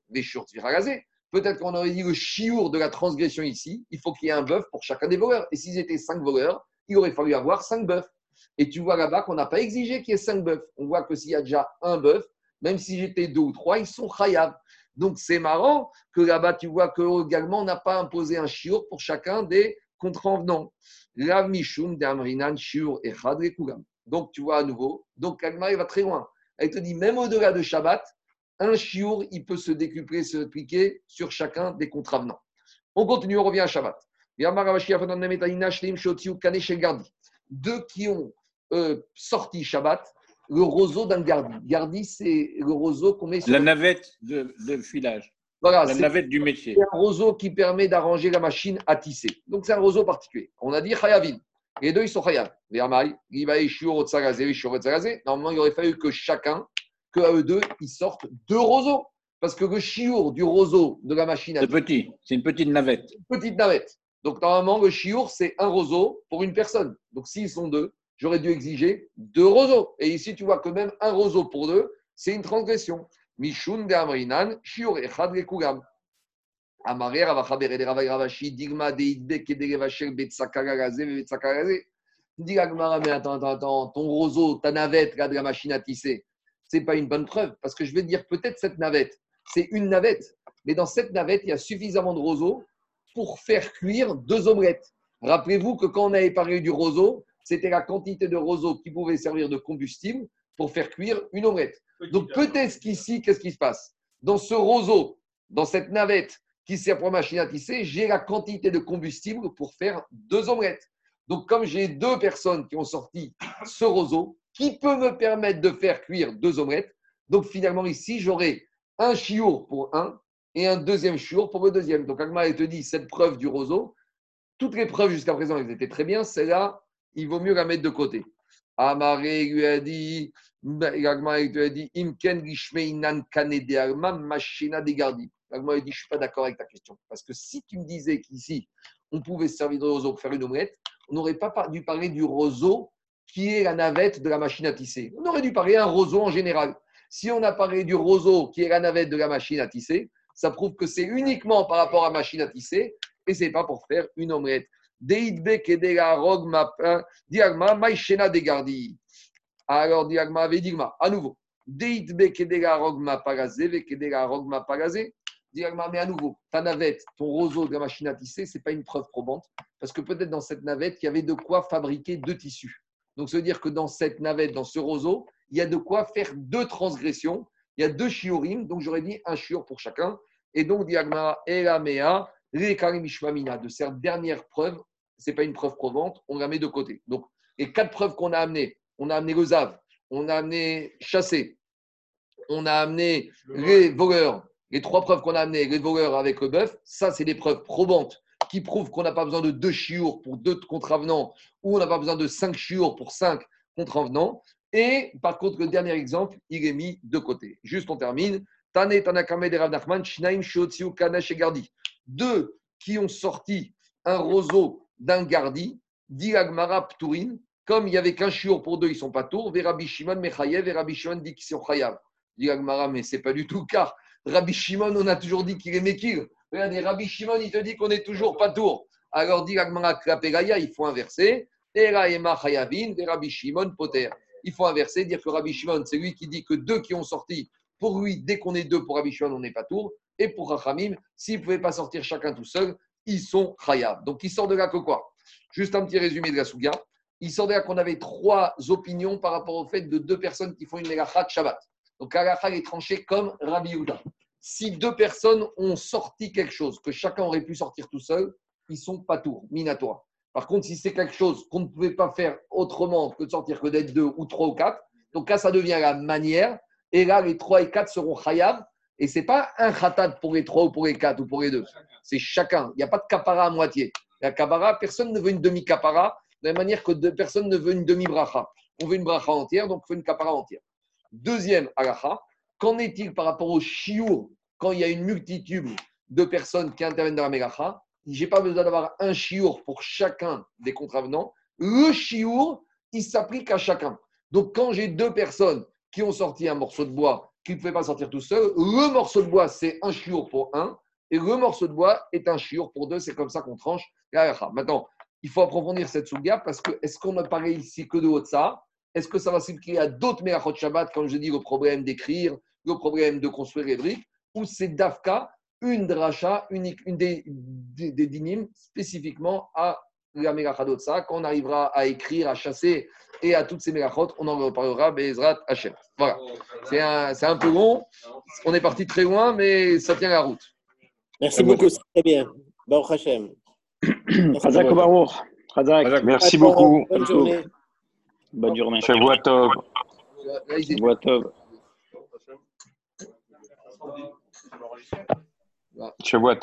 veshur Peut-être qu'on aurait dit le chiour de la transgression ici, il faut qu'il y ait un bœuf pour chacun des voleurs. Et s'ils étaient cinq voleurs, il aurait fallu avoir cinq bœufs. Et tu vois là-bas qu'on n'a pas exigé qu'il y ait cinq bœufs. On voit que s'il y a déjà un bœuf, même si j'étais deux ou trois, ils sont chayav. Donc c'est marrant que là-bas, tu vois que également, on n'a pas imposé un chiour pour chacun des contrevenants. La mishum d'amrinan Donc tu vois à nouveau, donc Agma, il va très loin. Elle te dit, même au-delà de Shabbat, un chiour, il peut se décupler, se cliquer sur chacun des contravenants. On continue, on revient à Shabbat. Deux qui ont euh, sorti Shabbat, le roseau d'un gardi. Gardi, c'est le roseau qu'on met sur. La navette de, filage. Voilà, la navette du métier. C'est un roseau qui permet d'arranger la machine à tisser. Donc, c'est un roseau particulier. On a dit Chayavin. Les deux, ils sont Chayav. Normalement, il aurait fallu que chacun qu'à eux deux, ils sortent deux roseaux. Parce que le chiour du roseau de la machine à C'est petit, c'est une petite navette. Une petite navette. Donc, normalement, le chiour, c'est un roseau pour une personne. Donc, s'ils sont deux, j'aurais dû exiger deux roseaux. Et ici, tu vois que même un roseau pour deux, c'est une transgression. Mishun de Amrinan, chiour echad lekugam. Amarer, avachaber, ravay ravashi, digma, deidbe, kederevachel, betsakagagaze, betsakagagaze. Dis mais attends, attends, attends, ton roseau, ta navette, là, de la machine à tisser, c'est pas une bonne preuve. Parce que je vais dire peut-être cette navette, c'est une navette. Mais dans cette navette, il y a suffisamment de roseaux pour faire cuire deux omelettes. Rappelez-vous que quand on avait parlé du roseau, c'était la quantité de roseaux qui pouvait servir de combustible pour faire cuire une omelette. Donc peut-être qu'ici, qu'est-ce qui se passe? Dans ce roseau, dans cette navette qui sert pour machine à tisser, j'ai la quantité de combustible pour faire deux omelettes. Donc comme j'ai deux personnes qui ont sorti ce roseau, qui peut me permettre de faire cuire deux omelettes. Donc finalement, ici, j'aurai un chiour pour un et un deuxième chiour pour le deuxième. Donc Agma, te dit, cette preuve du roseau, toutes les preuves jusqu'à présent, elles étaient très bien. Celle-là, il vaut mieux la mettre de côté. Amaré lui a dit, Agma lui a dit, Imken machina degardi. Agma a dit, je ne suis pas d'accord avec ta question. Parce que si tu me disais qu'ici, on pouvait servir de roseau pour faire une omelette, on n'aurait pas dû parler du roseau qui est la navette de la machine à tisser. On aurait dû parler un roseau en général. Si on a parlé du roseau qui est la navette de la machine à tisser, ça prouve que c'est uniquement par rapport à la machine à tisser et c'est pas pour faire une omelette. Diagma, maïchena. Alors, diagma, à nouveau. Kedega rogma rogma. Diagma, mais à nouveau, ta navette, ton roseau de la machine à tisser, ce n'est pas une preuve probante, parce que peut-être dans cette navette, il y avait de quoi fabriquer deux tissus. Donc, ça veut dire que dans cette navette, dans ce roseau, il y a de quoi faire deux transgressions. Il y a deux chiorim, donc j'aurais dit un chior pour chacun. Et donc, diagma elamea, les Karimishmamina, de cette dernière preuve, ce n'est pas une preuve probante, on la met de côté. Donc, les quatre preuves qu'on a amenées, on a amené le Zav, on a amené chasser, on a amené les voleurs, les trois preuves qu'on a amenées, les voleurs avec le bœuf, ça, c'est des preuves probantes qui prouvent qu'on n'a pas besoin de deux chiours pour deux contravenants ou on n'a pas besoin de cinq chiours pour cinq contravenants. Et par contre, le dernier exemple, il est mis de côté. Juste, on termine. Tane Nachman, Kanash et Gardi. Deux qui ont sorti un roseau d'un gardi, dit Agmara Pturin, comme il n'y avait qu'un chiour pour deux, ils ne sont pas tours. Rabbi Shimon Mechayev et Rabbi Shimon dit qu'ils sont Chayav. Dit Agmara, mais ce n'est pas du tout car Rabbi Shimon, on a toujours dit qu'il est Mekir. Regardez, Rabbi Shimon, il te dit qu'on n'est toujours pas tour. Alors dit il faut inverser. Et Rabbi Shimon Poter. Il faut inverser, dire que Rabbi Shimon, c'est lui qui dit que deux qui ont sorti, pour lui, dès qu'on est deux pour Rabbi Shimon, on n'est pas tour. Et pour Rachamim, s'ils ne pouvaient pas sortir chacun tout seul, ils sont Chayav. Donc il sort de là que quoi? Juste un petit résumé de la Souga. Il sort de là qu'on avait trois opinions par rapport au fait de deux personnes qui font une Melacha Shabbat. Donc la est tranchée comme Rabbi Yehuda. Si deux personnes ont sorti quelque chose que chacun aurait pu sortir tout seul, ils sont pas tours, minatoire. Par contre, si c'est quelque chose qu'on ne pouvait pas faire autrement que de sortir que d'être deux ou trois ou quatre, donc là, ça devient la manière. Et là, les trois et quatre seront chayav. Et ce n'est pas un khatat pour les trois ou pour les quatre ou pour les deux. C'est chacun. Il n'y a pas de kapara à moitié. La kapara, personne ne veut une demi-kapara, de la manière que personne ne veut une demi-bracha. On veut une bracha entière, donc on veut une kapara entière. Deuxième alaha, qu'en est-il par rapport au chiour quand il y a une multitude de personnes qui interviennent dans la mélacha je n'ai pas besoin d'avoir un chiour pour chacun des contravenants. Le chiour, il s'applique à chacun. Donc, quand j'ai deux personnes qui ont sorti un morceau de bois qui ne pouvaient pas sortir tout seul, le morceau de bois, c'est un chiour pour un, et le morceau de bois est un chiour pour deux. C'est comme ça qu'on tranche Maintenant, il faut approfondir cette souga parce que est-ce qu'on a parlé ici que de ça? Est-ce que ça va s'appliquer à d'autres Merachot Shabbat, comme je dis, le problème d'écrire, le problème de construire les briques, ou c'est Dafka une dracha, unique, une des, des, dynimes spécifiquement à la Megachadotsa. Quand on arrivera à écrire, à chasser et à toutes ces Megachot, on en reparlera, Bezrat Hachem. Voilà. C'est un, c'est un peu long. On est parti très loin, mais ça tient la route. Merci beaucoup, c'est très bien. Baruch Hachem. Merci beaucoup. Bonne journée. Bonne journée. Shavua Tov. Shavua Tov. Shavua Tov.